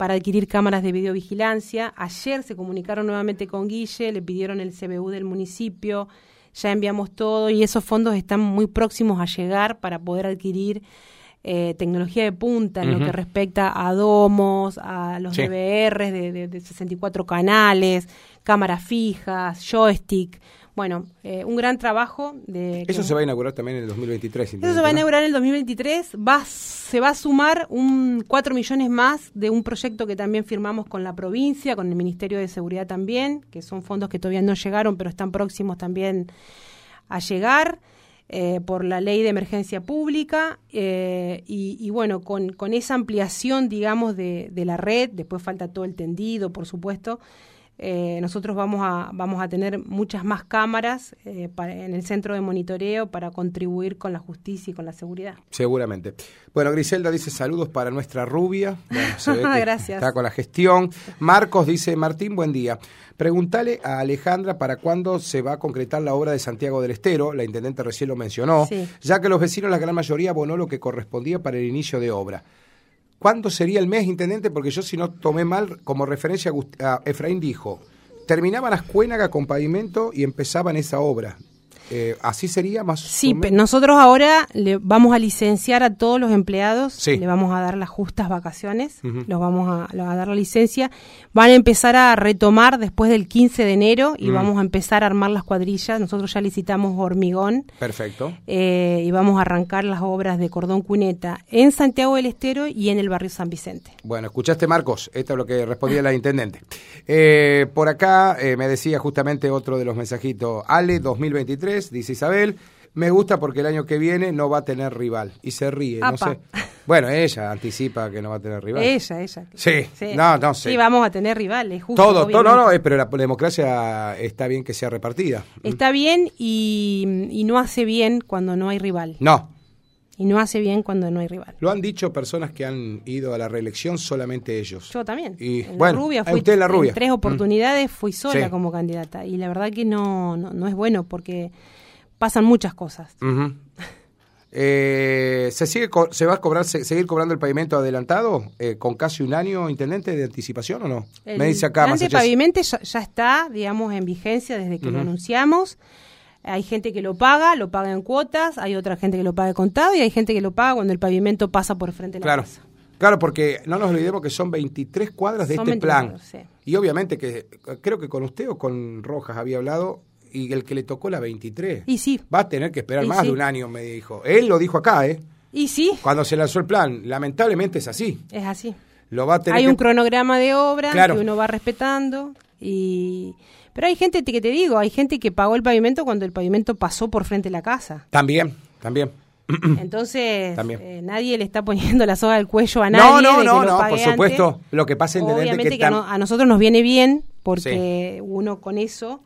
para adquirir cámaras de videovigilancia. Ayer se comunicaron nuevamente con Guille, le pidieron el CBU del municipio, ya enviamos todo y esos fondos están muy próximos a llegar para poder adquirir eh, tecnología de punta en lo que respecta a domos, a los DVRs de, de 64 canales, cámaras fijas, joystick bueno, eh, un gran trabajo. de Eso se va a inaugurar también en el 2023. Eso se va a inaugurar en el 2023. Va, se va a sumar un 4 millones más de un proyecto que también firmamos con la provincia, con el Ministerio de Seguridad también, que son fondos que todavía no llegaron, pero están próximos también a llegar. Eh, por la ley de emergencia pública eh, y, bueno, con, con, esa ampliación, digamos, de, de, la red, después falta todo el tendido, por supuesto, eh, nosotros vamos a, vamos a tener muchas más cámaras eh, en el centro de monitoreo para contribuir con la justicia y con la seguridad. Seguramente. Bueno, Griselda dice saludos para nuestra rubia. Gracias. Está con la gestión. Marcos dice, Martín, buen día. Pregúntale a Alejandra para cuándo se va a concretar la obra de Santiago del Estero, la intendente recién lo mencionó, ya que los vecinos, la gran mayoría, abonó lo que correspondía para el inicio de obra. ¿Cuándo sería el mes, intendente? Porque yo, si no tomé mal, como referencia a Efraín dijo, terminaban las cuénagas con pavimento y empezaban esa obra. Eh, ¿Así sería más? Sí, nosotros ahora le vamos a licenciar a todos los empleados, le vamos a dar las justas vacaciones, los vamos a, dar la licencia, van a empezar a retomar después del 15 de enero y vamos a empezar a armar las cuadrillas, nosotros ya licitamos hormigón. Perfecto. Eh, y vamos a arrancar las obras de cordón cuneta en Santiago del Estero y en el barrio San Vicente. Bueno, escuchaste Marcos, esto es lo que respondía la intendente. Eh, por acá me decía justamente otro de los mensajitos, Ale 2023 dice Isabel. Me gusta porque el año que viene no va a tener rival. Y se ríe, no sé. Bueno, ella anticipa que no va a tener rival. Ella, ella. Sí, no, no sé. Sí, vamos a tener rivales, justo. Todo, todo, no, no, eh, pero la democracia está bien que sea repartida. Está bien y, y no hace bien cuando no hay rival. No, y no hace bien cuando no hay rival. Lo han dicho personas que han ido a la reelección, solamente ellos. Yo también. Y bueno, la rubia fui, la rubia. En tres oportunidades fui sola como candidata y la verdad que no, no, es bueno porque pasan muchas cosas. Eh, ¿se, sigue, ¿Se va a cobrar, seguir cobrando el pavimento adelantado eh, con casi un año, intendente, de anticipación o no? El Me dice acá. El pavimento ya, ya, está, digamos, en vigencia desde que lo anunciamos. Hay gente que lo paga, lo paga en cuotas, hay otra gente que lo paga contado y hay gente que lo paga cuando el pavimento pasa por frente de la claro. casa. Claro, porque no nos olvidemos que son 23 cuadras de este plan. Y obviamente que creo que con usted o con Rojas había hablado y el que le tocó la 23 y sí. va a tener que esperar más de un año, me dijo. Él lo dijo acá, ¿eh? Y sí. Cuando se lanzó el plan, lamentablemente es así. Es así. Lo va a tener Hay un cronograma de obra que uno va respetando y pero hay gente que te digo, hay gente que pagó el pavimento cuando el pavimento pasó por frente de la casa. También, también. Entonces, eh, nadie le está poniendo la soga al cuello a nadie. No, no, no, no, por supuesto. Lo que pasa, Obviamente que, a, nosotros nos viene bien porque uno con eso,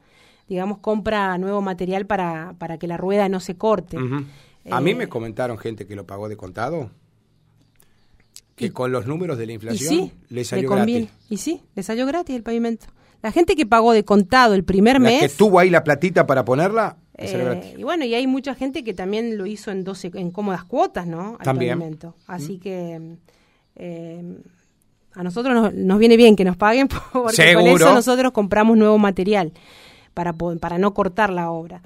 digamos, compra nuevo material para, para que la rueda no se corte. a mí me comentaron gente que lo pagó de contado. Que con los números de la inflación le salió gratis. Y sí, le salió gratis el pavimento. La gente que pagó de contado el primer mes. que tuvo ahí la platita para ponerla. Eh, y bueno, y hay mucha gente que también lo hizo en 12 en cómodas cuotas, ¿no? también. Así que eh, a nosotros nos, viene bien que nos paguen porque con eso nosotros compramos nuevo material para, para no cortar la obra.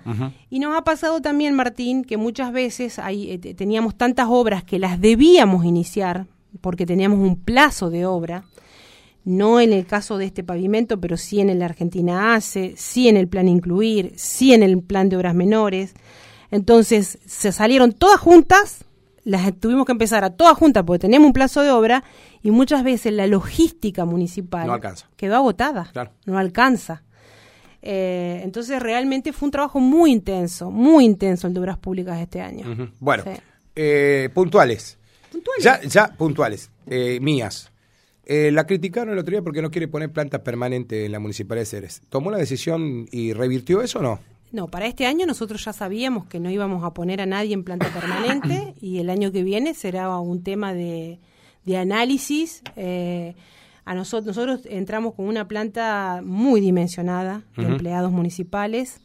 Y nos ha pasado también, Martín, que muchas veces hay, eh, teníamos tantas obras que las debíamos iniciar porque teníamos un plazo de obra no en el caso de este pavimento, pero sí en el Argentina ACE, sí en el plan incluir, sí en el plan de obras menores. Entonces se salieron todas juntas, las tuvimos que empezar a todas juntas porque tenemos un plazo de obra y muchas veces la logística municipal quedó agotada, no alcanza. Eh, entonces realmente fue un trabajo muy intenso, muy intenso el de obras públicas este año. Bueno, eh, puntuales. Puntuales. Ya, ya puntuales, eh, mías. Eh, la criticaron el otro día porque no quiere poner planta permanente en la Municipalidad de Ceres. ¿Tomó la decisión y revirtió eso o no? No, para este año nosotros ya sabíamos que no íbamos a poner a nadie en planta permanente y el año que viene será un tema de, análisis. Eh, a nosotros, nosotros entramos con una planta muy dimensionada de empleados municipales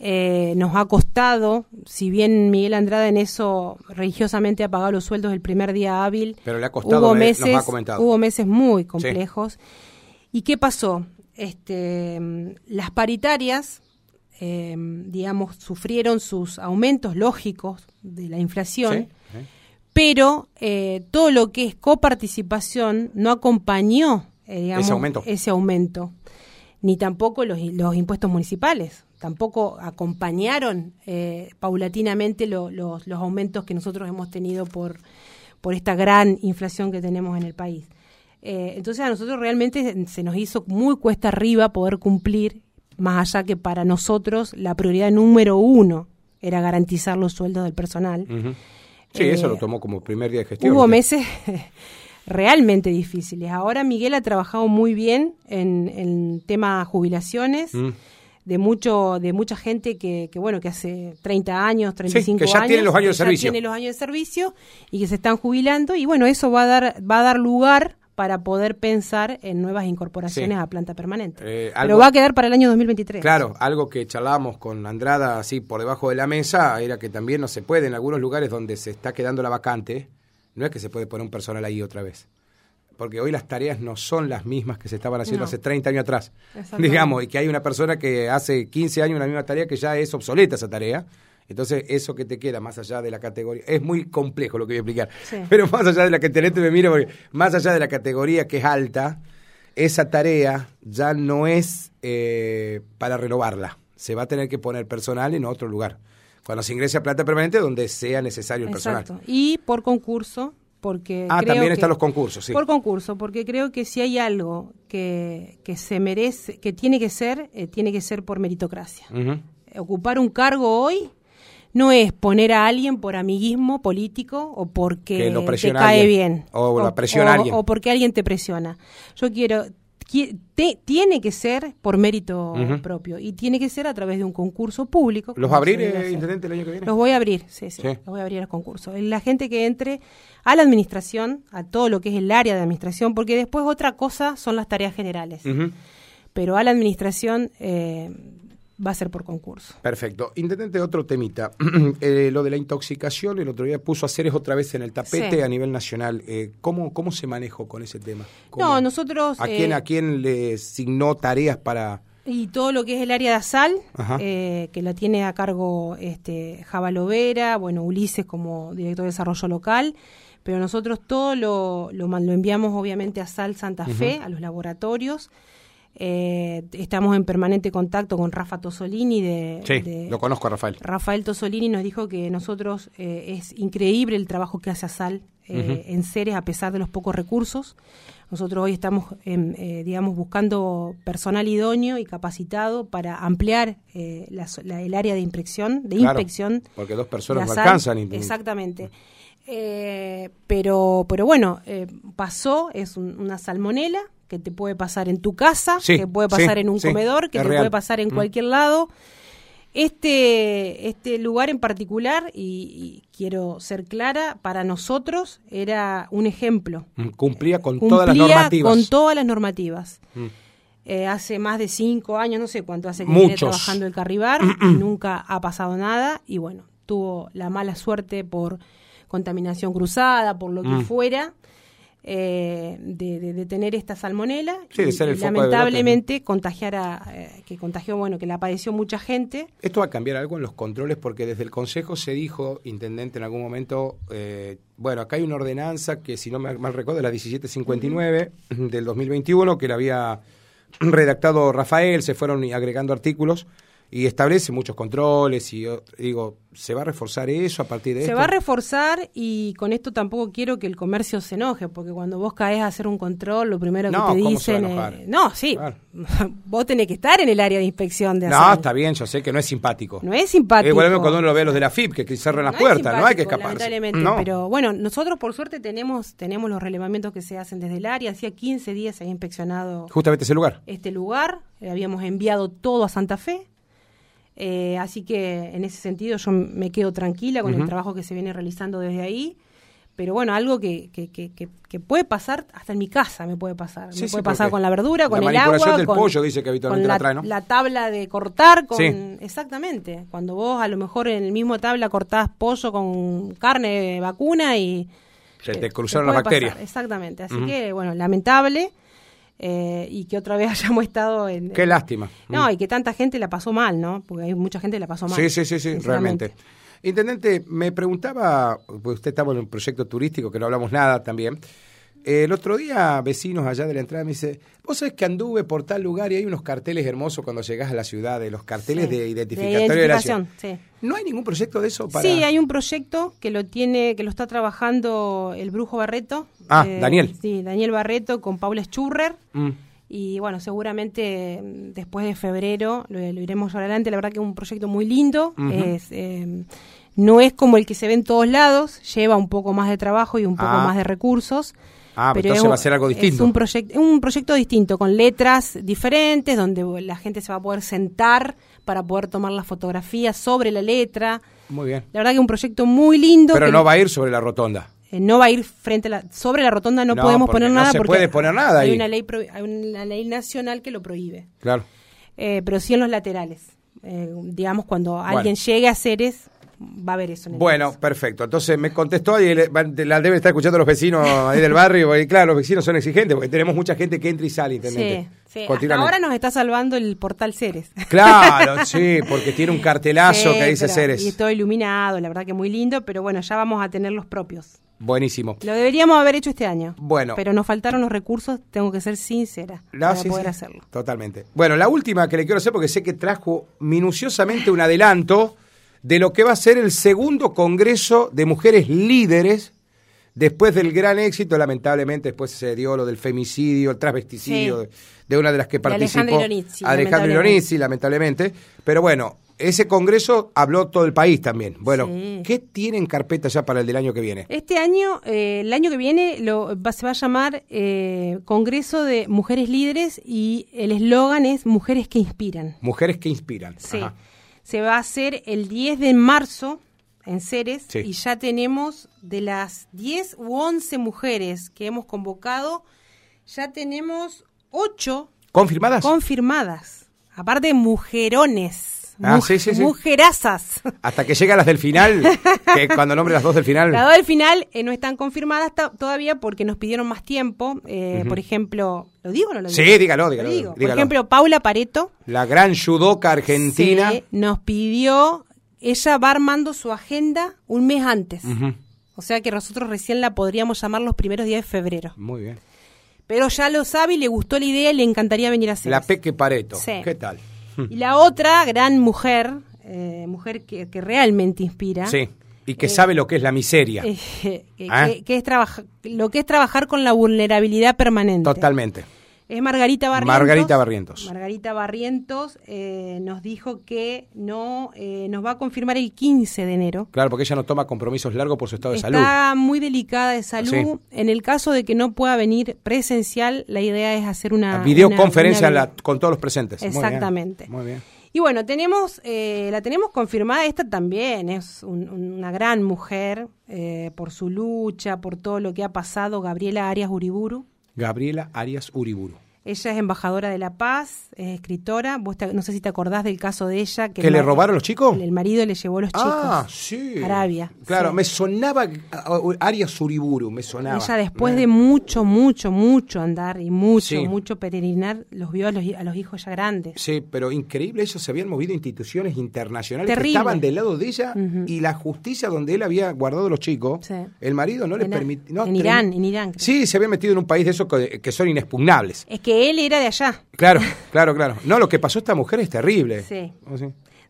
eh, nos ha costado, si bien Miguel Andrade en eso religiosamente ha pagado los sueldos el primer día hábil, pero le ha costado, hubo meses, hubo meses muy complejos. ¿Y qué pasó? Este, las paritarias, eh, digamos, sufrieron sus aumentos lógicos de la inflación, pero eh, todo lo que es coparticipación no acompañó, ese aumento. ese aumento, ni tampoco los, los impuestos municipales tampoco acompañaron eh, paulatinamente los, los, aumentos que nosotros hemos tenido por, por esta gran inflación que tenemos en el país. Eh, entonces a nosotros realmente se nos hizo muy cuesta arriba poder cumplir, más allá que para nosotros la prioridad número uno era garantizar los sueldos del personal. Sí, eso lo tomó como primer día de gestión. Hubo meses realmente difíciles. Ahora Miguel ha trabajado muy bien en, en tema jubilaciones. Mm. De mucho de mucha gente que, que, bueno que hace 30 años, 35 que ya años, tiene los años de que ya servicio. tiene los años de servicio y que se están jubilando y bueno, eso va a dar va a dar lugar para poder pensar en nuevas incorporaciones Sí. a planta permanente. Eh, Pero va a quedar para el año 2023. Claro, algo que charlábamos con Andrada así por debajo de la mesa era que también no se puede en algunos lugares donde se está quedando la vacante, no es que se puede poner un personal ahí otra vez. Porque hoy las tareas no son las mismas que se estaban haciendo No. hace 30 años atrás. Digamos, y que hay una persona que hace 15 años una misma tarea que ya es obsoleta esa tarea. Entonces, eso que te queda más allá de la categoría, es muy complejo lo que voy a explicar, Sí. pero más allá de la categoría, me miro, porque más allá de la categoría que es alta, esa tarea ya no es eh, para renovarla. Se va a tener que poner personal en otro lugar. Cuando se ingrese a planta permanente, donde sea necesario el personal. Exacto. Y por concurso, porque Ah, creo también que- están los concursos, sí. Por concurso, porque creo que si hay algo que, que se merece, que tiene que ser, eh, tiene que ser por meritocracia. Ocupar un cargo hoy no es poner a alguien por amiguismo político o porque te cae alguien. bien. O lo presiona o- alguien. o porque alguien te presiona. Yo quiero, qui- te- tiene que ser por mérito propio y tiene que ser a través de un concurso público. ¿Los va a abrir, eh, intendente, el año que viene? Los voy a abrir, sí, sí, Sí. los voy a abrir al concurso. La gente que entre a la administración, a todo lo que es el área de administración, porque después otra cosa son las tareas generales, pero a la administración eh, va a ser por concurso. Perfecto. Intendente, otro temita. Eh, lo de la intoxicación, el otro día puso a Ceres otra vez en el tapete Sí. a nivel nacional. Eh, ¿cómo, ¿Cómo se manejó con ese tema? ¿Cómo- No, nosotros... ¿A quién, eh, ¿A quién le signó tareas para...? Y todo lo que es el área de ASAL, eh, que la tiene a cargo este, Java Lovera, bueno, Ulises como director de desarrollo local, pero nosotros todo lo, lo, lo enviamos obviamente a SAL Santa Fe, a los laboratorios. Eh, estamos en permanente contacto con Rafa Tosolini de, Sí, de- lo conozco a Rafael. Rafael Tosolini nos dijo que nosotros eh, es increíble el trabajo que hace ASAL eh, en Ceres a pesar de los pocos recursos. Nosotros hoy estamos, em, eh, digamos, buscando personal idóneo y capacitado para ampliar eh, la la- el área de inspección, de Claro, inspección. porque dos personas no alcanzan. Exactamente. Pero, pero bueno, pasó, es un- una salmonela que te puede pasar en tu casa, Sí, que puede pasar sí, en un sí, comedor, que te real. puede pasar en Mm. cualquier lado. Este, este lugar en particular, y, y quiero ser clara, para nosotros era un ejemplo. Mm, Cumplía con Cumplía todas las normativas. con todas las normativas. Mm. Eh, hace más de cinco años, no sé cuánto hace que viene trabajando el Carribar, y nunca ha pasado nada, y bueno, tuvo la mala suerte por contaminación cruzada, por lo que Mm. fuera, eh, de, de- de tener esta salmonela, Sí, y, lamentablemente contagiar a, eh, que contagió, bueno, que la padeció mucha gente, Esto va a cambiar algo en los controles porque desde el Consejo se dijo, intendente, en algún momento, eh, bueno, acá hay una ordenanza que, si no me mal recuerdo, es la 1759 del 2021, que la había redactado Rafael, se fueron agregando artículos y establece muchos controles y digo, ¿se va a reforzar eso a partir de Se esto? va a reforzar y con esto tampoco quiero que el comercio se enoje, porque cuando vos caes a hacer un control, lo primero que te ¿cómo se va a dicen enojar? es... No, sí, Claro. vos tenés que estar en el área de inspección de No, está bien, yo sé que no es simpático. No es simpático. Es igual cuando uno lo ve a los de la FIP, que cierran las No puertas, no hay que escaparse. Lamentablemente, No. pero bueno, nosotros por suerte tenemos tenemos los relevamientos que se hacen desde el área. Hacía 15 días se había inspeccionado Justamente ese lugar. este lugar, eh, habíamos enviado todo a Santa Fe. Eh, así que en ese sentido yo me quedo tranquila con el trabajo que se viene realizando desde ahí. Pero bueno, algo que, que, que, que- que puede pasar, hasta en mi casa me puede pasar. Sí, me sí, puede pasar con la verdura, la con el agua. del con, pollo dice que habitualmente con la la, trae, ¿no? la tabla de cortar, con, Sí. exactamente. Cuando vos a lo mejor en el mismo tabla cortás pollo con carne vacuna y... Se te cruzaron las bacterias. pasar, exactamente. Así que, bueno, lamentable. Eh, y que otra vez hayamos estado en... Qué lástima. No, y que tanta gente la pasó mal, ¿no? Porque hay mucha gente que la pasó mal. Sí, sí, sí, sí, realmente. Intendente, me preguntaba, pues usted estaba en un proyecto turístico que no hablamos nada también. Eh, el otro día, vecinos allá de la entrada me dice, vos sabés que anduve por tal lugar y hay unos carteles hermosos cuando llegás a la ciudad, de los carteles Sí, de identificatorio de, la ciudad. identificación, sí. ¿No hay ningún proyecto de eso para...? Sí, hay un proyecto que lo tiene, que lo está trabajando el Brujo Barreto. Eh, Ah, Daniel. Sí, Daniel Barreto con Paula Schurrer. Mm. Y bueno, seguramente mm, después de febrero lo, lo iremos adelante. La verdad que es un proyecto muy lindo. Es, eh, no es como el que se ve en todos lados, lleva un poco más de trabajo y un poco Ah. más de recursos. Ah, pero entonces va a ser algo distinto. Es un, proyecto un proyecto distinto, con letras diferentes, donde la gente se va a poder sentar para poder tomar las fotografías sobre la letra. Muy bien. La verdad que es un proyecto muy lindo. Pero no va a ir sobre la rotonda. Eh, no va a ir frente a la, sobre la rotonda no, podemos poner nada no se porque puede poner nada hay ahí. una ley hay una ley nacional que lo prohíbe claro eh, pero sí en los laterales eh, digamos cuando alguien llegue a Ceres va a haber eso. En bueno, perfecto. Entonces me contestó y la deben estar escuchando los vecinos ahí del barrio, y claro, los vecinos son exigentes porque tenemos mucha gente que entra y sale, Sí, sí. Hasta ahora nos está salvando el portal Ceres. Claro, sí, porque tiene un cartelazo que dice Ceres. Y todo iluminado, la verdad que muy lindo, pero bueno, ya vamos a tener los propios. Buenísimo. Lo deberíamos haber hecho este año. Bueno. Pero nos faltaron los recursos, tengo que ser sincera, para poder hacerlo. Totalmente. Bueno, la última que le quiero hacer, porque sé que trajo minuciosamente un adelanto de lo que va a ser el segundo Congreso de Mujeres Líderes después del gran éxito, lamentablemente después se dio lo del femicidio, el transvesticidio de, una de las que participó. Alejandro Ironizzi, lamentablemente. Pero bueno, ese congreso habló todo el país también. Bueno, ¿qué tiene en carpeta ya para el del año que viene? Este año, eh, el año que viene, lo, se va a llamar eh, Congreso de Mujeres Líderes y el eslogan es Mujeres que Inspiran. Mujeres que Inspiran. Sí se va a hacer el 10 de marzo en Ceres y ya tenemos de las 10 u 11 mujeres que hemos convocado, ya tenemos 8 confirmadas. Confirmadas. Aparte mujerones. Ah, sí, sí, Mujerazas. Hasta que llegan las del final, que cuando nombre las dos del final. Las dos del final eh, no están confirmadas todavía porque nos pidieron más tiempo. Eh, por ejemplo, ¿lo digo o no lo digo? Sí, dígalo, dígalo, Por ejemplo, Paula Pareto. La gran judoka argentina. nos pidió, ella va armando su agenda un mes antes. O sea que nosotros recién la podríamos llamar los primeros días de febrero. Muy bien. Pero ya lo sabe y le gustó la idea y le encantaría venir a hacer. La Peque Pareto. ¿Qué tal? Y la otra gran mujer, eh, mujer que, realmente inspira. Sí, y que sabe lo que es la miseria. Eh, ¿Ah? que, es lo que es trabajar con la vulnerabilidad permanente. Totalmente. Es Margarita Barrientos. Margarita Barrientos. Margarita Barrientos eh, nos dijo que no nos va a confirmar el 15 de enero. Claro, porque ella no toma compromisos largos por su estado de salud. Está muy delicada de salud. En el caso de que no pueda venir presencial, la idea es hacer una... Videoconferencia con todos los presentes. Exactamente. Muy bien. Y bueno, tenemos, eh, la tenemos confirmada, esta también es una gran mujer eh, por su lucha, por todo lo que ha pasado, Gabriela Arias Uriburu. Gabriela Arias Uriburu. Ella es embajadora de la paz, es escritora. Vos no sé si te acordás del caso de ella. ¿Que, le robaron los chicos? El, marido le llevó los chicos. Ah, sí. Arabia. Claro, me sonaba Arias Uriburu, me sonaba. Ella después de mucho, mucho, mucho andar y mucho, mucho peregrinar, los vio a los, a los, hijos ya grandes. Sí, pero increíble, ellos se habían movido instituciones internacionales que estaban del lado de ella y la justicia donde él había guardado los chicos, el marido no les permitía... en Irán, en Irán. Sí, se había metido en un país de esos que, que son inexpugnables. Es que él era de allá. Claro, claro, claro. No, lo que pasó a esta mujer es terrible. Sí. Oh,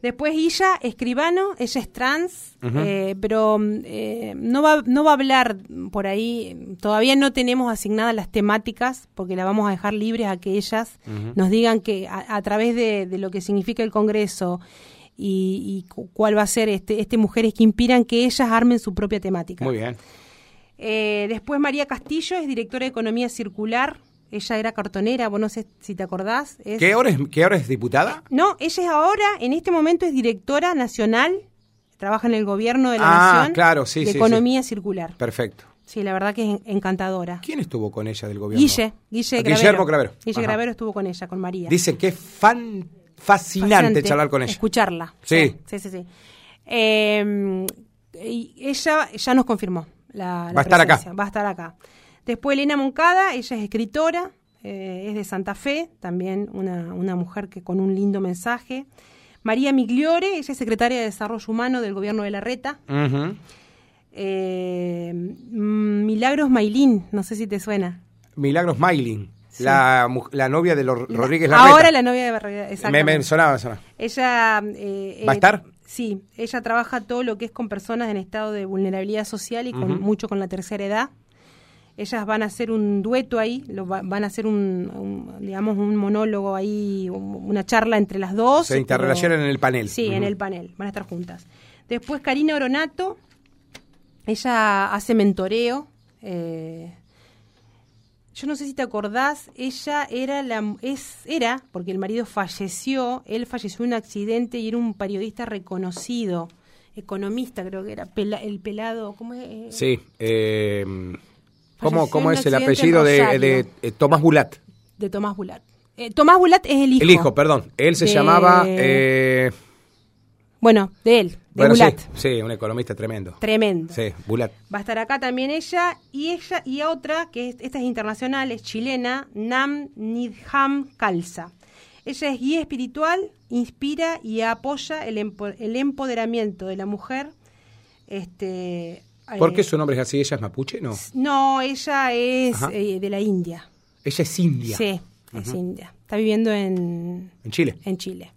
Después ella, escribano, ella es trans, eh, pero eh, no, va, no va a hablar por ahí, todavía no tenemos asignadas las temáticas, porque la vamos a dejar libres a que ellas nos digan que a, través de, lo que significa el Congreso y, cuál va a ser este, este Mujeres que Inspiran, que ellas armen su propia temática. Muy bien. Eh, después María Castillo es directora de Economía Circular, ella era cartonera, vos no sé si te acordás. ¿Qué, hora es, ¿Qué hora es diputada? No, ella es ahora, en este momento es directora nacional, trabaja en el gobierno de la ah, nación claro, sí, de economía circular. Perfecto. Sí, la verdad que es encantadora. ¿Quién estuvo con ella del gobierno? Guille, Guille Gravero. Guillermo Gravero. Guille Gravero estuvo con ella, con María. Dice que es fan, fascinante, charlar con ella. Escucharla. Sí. Sí, sí, sí. Eh, y ella ya nos confirmó la, Va a estar acá. Va a estar acá. Después Elena Moncada, ella es escritora, eh, es de Santa Fe, también una, una, mujer que con un lindo mensaje. María Migliore, ella es secretaria de Desarrollo Humano del Gobierno de la Reta. Eh, mm, Milagros Mailín, no sé si te suena. Milagros Mailín. La, la, novia de los Rodríguez Larreta. Ahora la novia de Rodríguez, me, me, sonaba, sonaba. Ella... Eh, ¿Va a estar? Sí, ella trabaja todo lo que es con personas en estado de vulnerabilidad social y con, mucho con la tercera edad ellas van a hacer un dueto ahí, lo van a hacer un, digamos, un monólogo ahí, una charla entre las dos. Se interrelacionan en el panel. Sí, en el panel, van a estar juntas. Después Karina Oronato, ella hace mentoreo, eh, yo no sé si te acordás, ella era la es era porque el marido falleció, él falleció en un accidente y era un periodista reconocido, economista creo que era, el pelado, ¿cómo es? Sí, eh, ¿cómo, cómo es el apellido de, de, eh, Tomás Bulat? De Tomás Bulat. Eh, Tomás Bulat es el hijo. El hijo, perdón. Él se llamaba... Eh, bueno, de él, de Bulat. Sí, un economista tremendo. Tremendo. Sí, Bulat. Va a estar acá también ella y ella y otra, que esta es internacional, es chilena, Nam Nidham Kalsa. Ella es guía espiritual, inspira y apoya el, el empoderamiento de la mujer. Este, ¿Por qué su nombre es así? ¿Ella es mapuche? No. No, ella es eh, de la India. Ella es india. Sí, es india. Está viviendo en... En Chile. En Chile.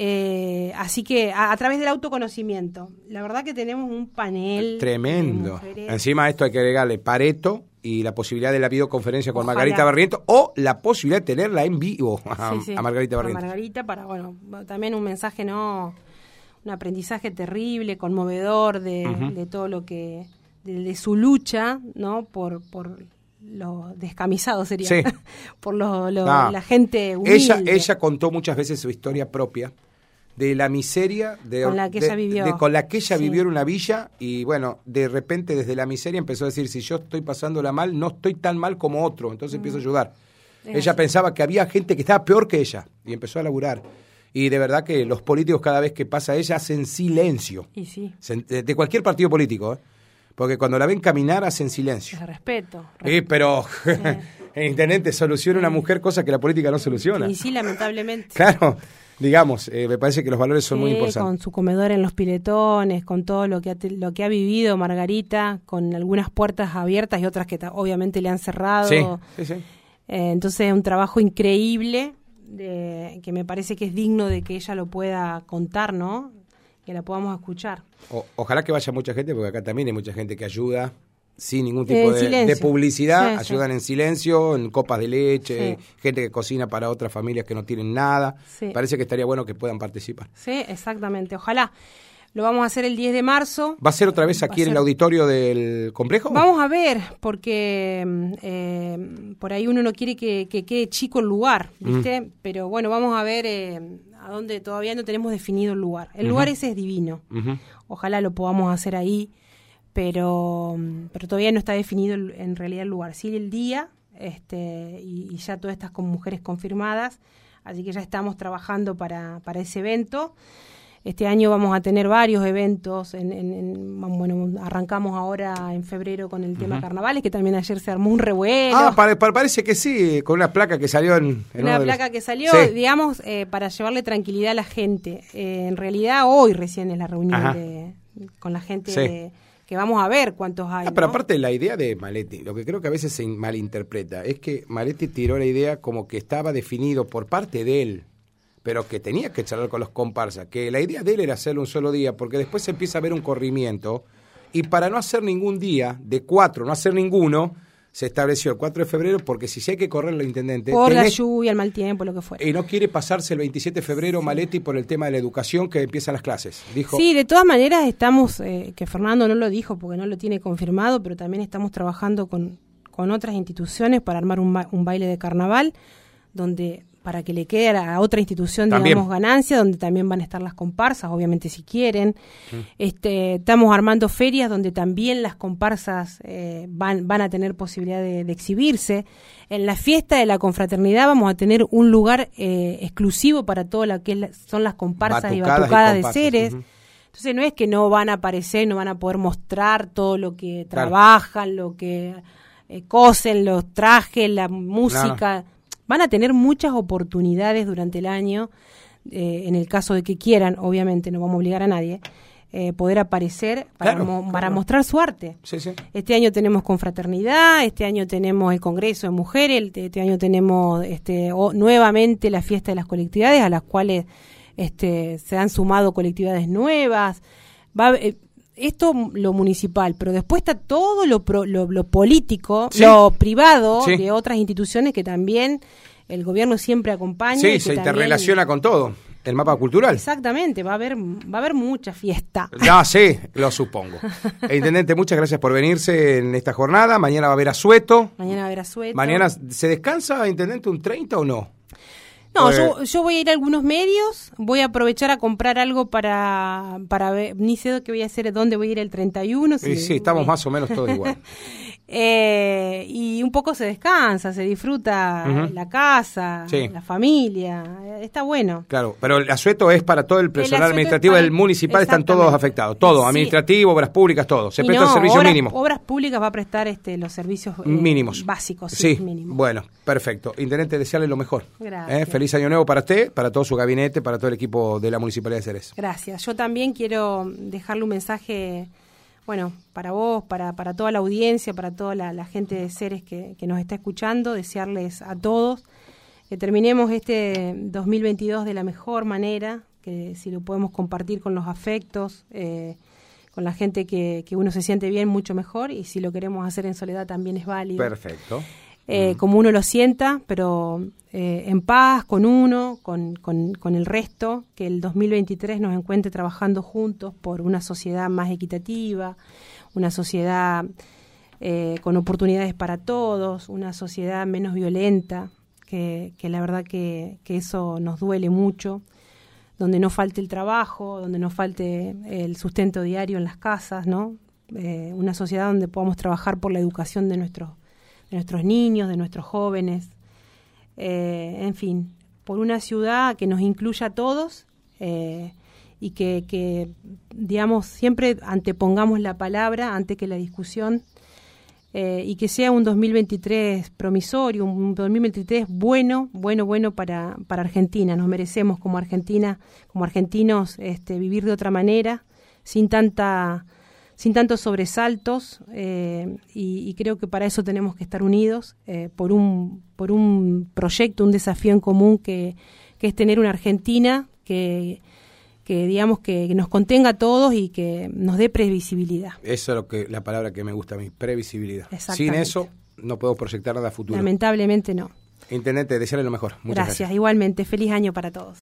Eh, así que a, través del autoconocimiento, la verdad que tenemos un panel tremendo. Encima esto hay que agregarle Pareto y la posibilidad de la videoconferencia con Margarita Barrientos o la posibilidad de tenerla en vivo a, Margarita Barrientos. A Margarita para bueno también un mensaje no un aprendizaje terrible, conmovedor de, todo lo que de, su lucha, ¿no? Por por lo descamisado sería por lo, la gente humilde. Ella ella contó muchas veces su historia propia de la miseria de, con la que ella vivió. con la que ella vivió en una villa y bueno, de repente desde la miseria empezó a decir, si yo estoy pasándola mal, no estoy tan mal como otro, entonces empiezo a mm. ayudar. ella pensaba que había gente que estaba peor que ella y empezó a laburar. Y de verdad que los políticos cada vez que pasa ella hacen silencio. Y sí. De cualquier partido político, ¿eh? Porque cuando la ven caminar hacen silencio. respeto. Sí, pero el intendente soluciona una mujer cosa que la política no soluciona. Y sí, lamentablemente. Claro digamos, eh, me parece que los valores son muy importantes. Con su comedor en los piletones, con todo lo que ha, lo que ha vivido Margarita, con algunas puertas abiertas y otras que obviamente le han cerrado. Sí, sí, sí. Eh, entonces, un trabajo increíble de, que me parece que es digno de que ella lo pueda contar, ¿no? Que la podamos escuchar. ojalá que vaya mucha gente, porque acá también hay mucha gente que ayuda sin ningún tipo de, publicidad, ayudan en silencio, en copas de leche, gente que cocina para otras familias que no tienen nada. Parece que estaría bueno que puedan participar. Sí, exactamente. Ojalá. Lo vamos a hacer el 10 de marzo. ¿Va a ser otra vez aquí en el auditorio del complejo? Vamos a ver, porque mm, eh, por ahí uno no quiere que, quede chico el lugar, mm. ¿viste? Pero bueno, vamos a ver eh, a dónde todavía no tenemos definido el lugar. El lugar ese es divino. Ojalá lo podamos hacer ahí pero, pero todavía no está definido en realidad el lugar. Sí, el día, este, y, ya todas estas con mujeres confirmadas, así que ya estamos trabajando para, para ese evento. Este año vamos a tener varios eventos. En, bueno, arrancamos ahora en febrero con el tema carnavales, que también ayer se armó un revuelo. Ah, parece que sí, con una placa que salió en. una placa que salió, digamos, eh, para llevarle tranquilidad a la gente. Eh, en realidad, hoy recién es la reunión de, con la gente de que vamos a ver cuántos hay. Ah, pero aparte la idea de Maletti, lo que creo que a veces se malinterpreta, es que Maletti tiró la idea como que estaba definido por parte de él, pero que tenía que charlar con los comparsas, que la idea de él era hacerlo un solo día, porque después se empieza a ver un corrimiento, y para no hacer ningún día, de cuatro, no hacer ninguno, se estableció el 4 de febrero porque si se hay que correr los intendentes... Por la lluvia, el mal tiempo, lo que fuera. Y no quiere pasarse el 27 de febrero Maletti por el tema de la educación que empiezan las clases. Dijo, sí, de todas maneras estamos, eh, que Fernando no lo dijo porque no lo tiene confirmado, pero también estamos trabajando con, con otras instituciones para armar un, un baile de carnaval donde para que le quede a otra institución, digamos, ganancia, donde también van a estar las comparsas, obviamente si quieren. Este, estamos armando ferias donde también las comparsas eh, van, van a tener posibilidad de, exhibirse. En la fiesta de la confraternidad vamos a tener un lugar eh, exclusivo para todo lo que son las comparsas y batucadas de seres. Entonces no es que no van a aparecer, no van a poder mostrar todo lo que trabajan, lo que eh, cosen, los trajes, la música van a tener muchas oportunidades durante el año, eh, en el caso de que quieran, obviamente no vamos a obligar a nadie, eh, poder aparecer para, para mostrar su arte. Este año tenemos confraternidad, este año tenemos el Congreso de Mujeres, este año tenemos este, nuevamente la fiesta de las colectividades a las cuales este, se han sumado colectividades nuevas. Va, eh, esto lo municipal, pero después está todo lo, lo, político, lo privado de otras instituciones que también el gobierno siempre acompaña. Sí, se interrelaciona con todo. el mapa cultural. Exactamente, va a haber, va a haber mucha fiesta. Ya sí, lo supongo. Eh, Intendente, muchas gracias por venirse en esta jornada. Mañana va a haber asueto. Mañana va a haber asueto. Mañana, ¿se descansa, Intendente, un 30 o no? No, Eh, yo, yo voy a ir a algunos medios, voy a aprovechar a comprar algo para, para ver, ni sé qué voy a hacer, dónde voy a ir el 31. Y sí, estamos más o menos todos igual. Eh, y un poco se descansa, se disfruta la casa, Sí. la familia, eh, está bueno. Claro, pero el asueto es para todo el personal administrativo del municipal, están todos afectados, todo, Sí. administrativo, obras públicas, todo. Se Y presta el no, servicio obras, mínimo. Obras públicas va a prestar este, los servicios eh, mínimos. básicos, sí, mínimos. bueno, perfecto. Intendente, desearle lo mejor. Gracias. ¿Eh? Feliz año nuevo para usted, para todo su gabinete, para todo el equipo de la Municipalidad de Ceres. Gracias. Yo también quiero dejarle un mensaje, bueno, para vos, para, para toda la audiencia, para toda la, gente de Ceres que, nos está escuchando, desearles a todos que terminemos este 2022 de la mejor manera, que si lo podemos compartir con los afectos, eh, con la gente que uno se siente bien, mucho mejor, y si lo queremos hacer en soledad también es válido. Perfecto. Eh, como uno lo sienta, pero eh, en paz con uno, con, con- con el resto, que el 2023 nos encuentre trabajando juntos por una sociedad más equitativa, una sociedad eh, con oportunidades para todos, una sociedad menos violenta, que, que la verdad que, que eso nos duele mucho, donde no falte el trabajo, donde no falte el sustento diario en las casas, ¿no? Eh, una sociedad donde podamos trabajar por la educación de nuestros de nuestros niños, de nuestros jóvenes, eh, en fin, por una ciudad que nos incluya a todos eh, y que, digamos, siempre antepongamos la palabra antes que la discusión eh, y que sea un 2023 promisorio, un 2023 bueno, bueno, bueno para, para Argentina. Nos merecemos como Argentina, como argentinos, este, vivir de otra manera, sin tanta sin tantos sobresaltos eh, y, y creo que para eso tenemos que estar unidos eh, por un por un proyecto, un desafío en común que, que es tener una Argentina que, que digamos que, nos contenga a todos y que nos dé previsibilidad. Eso es lo que, la palabra que me gusta a mí, previsibilidad. Sin eso no podemos proyectar nada a futuro. Lamentablemente no. Intendente, desearle lo mejor. Muchas gracias. gracias. Igualmente. Feliz año para todos.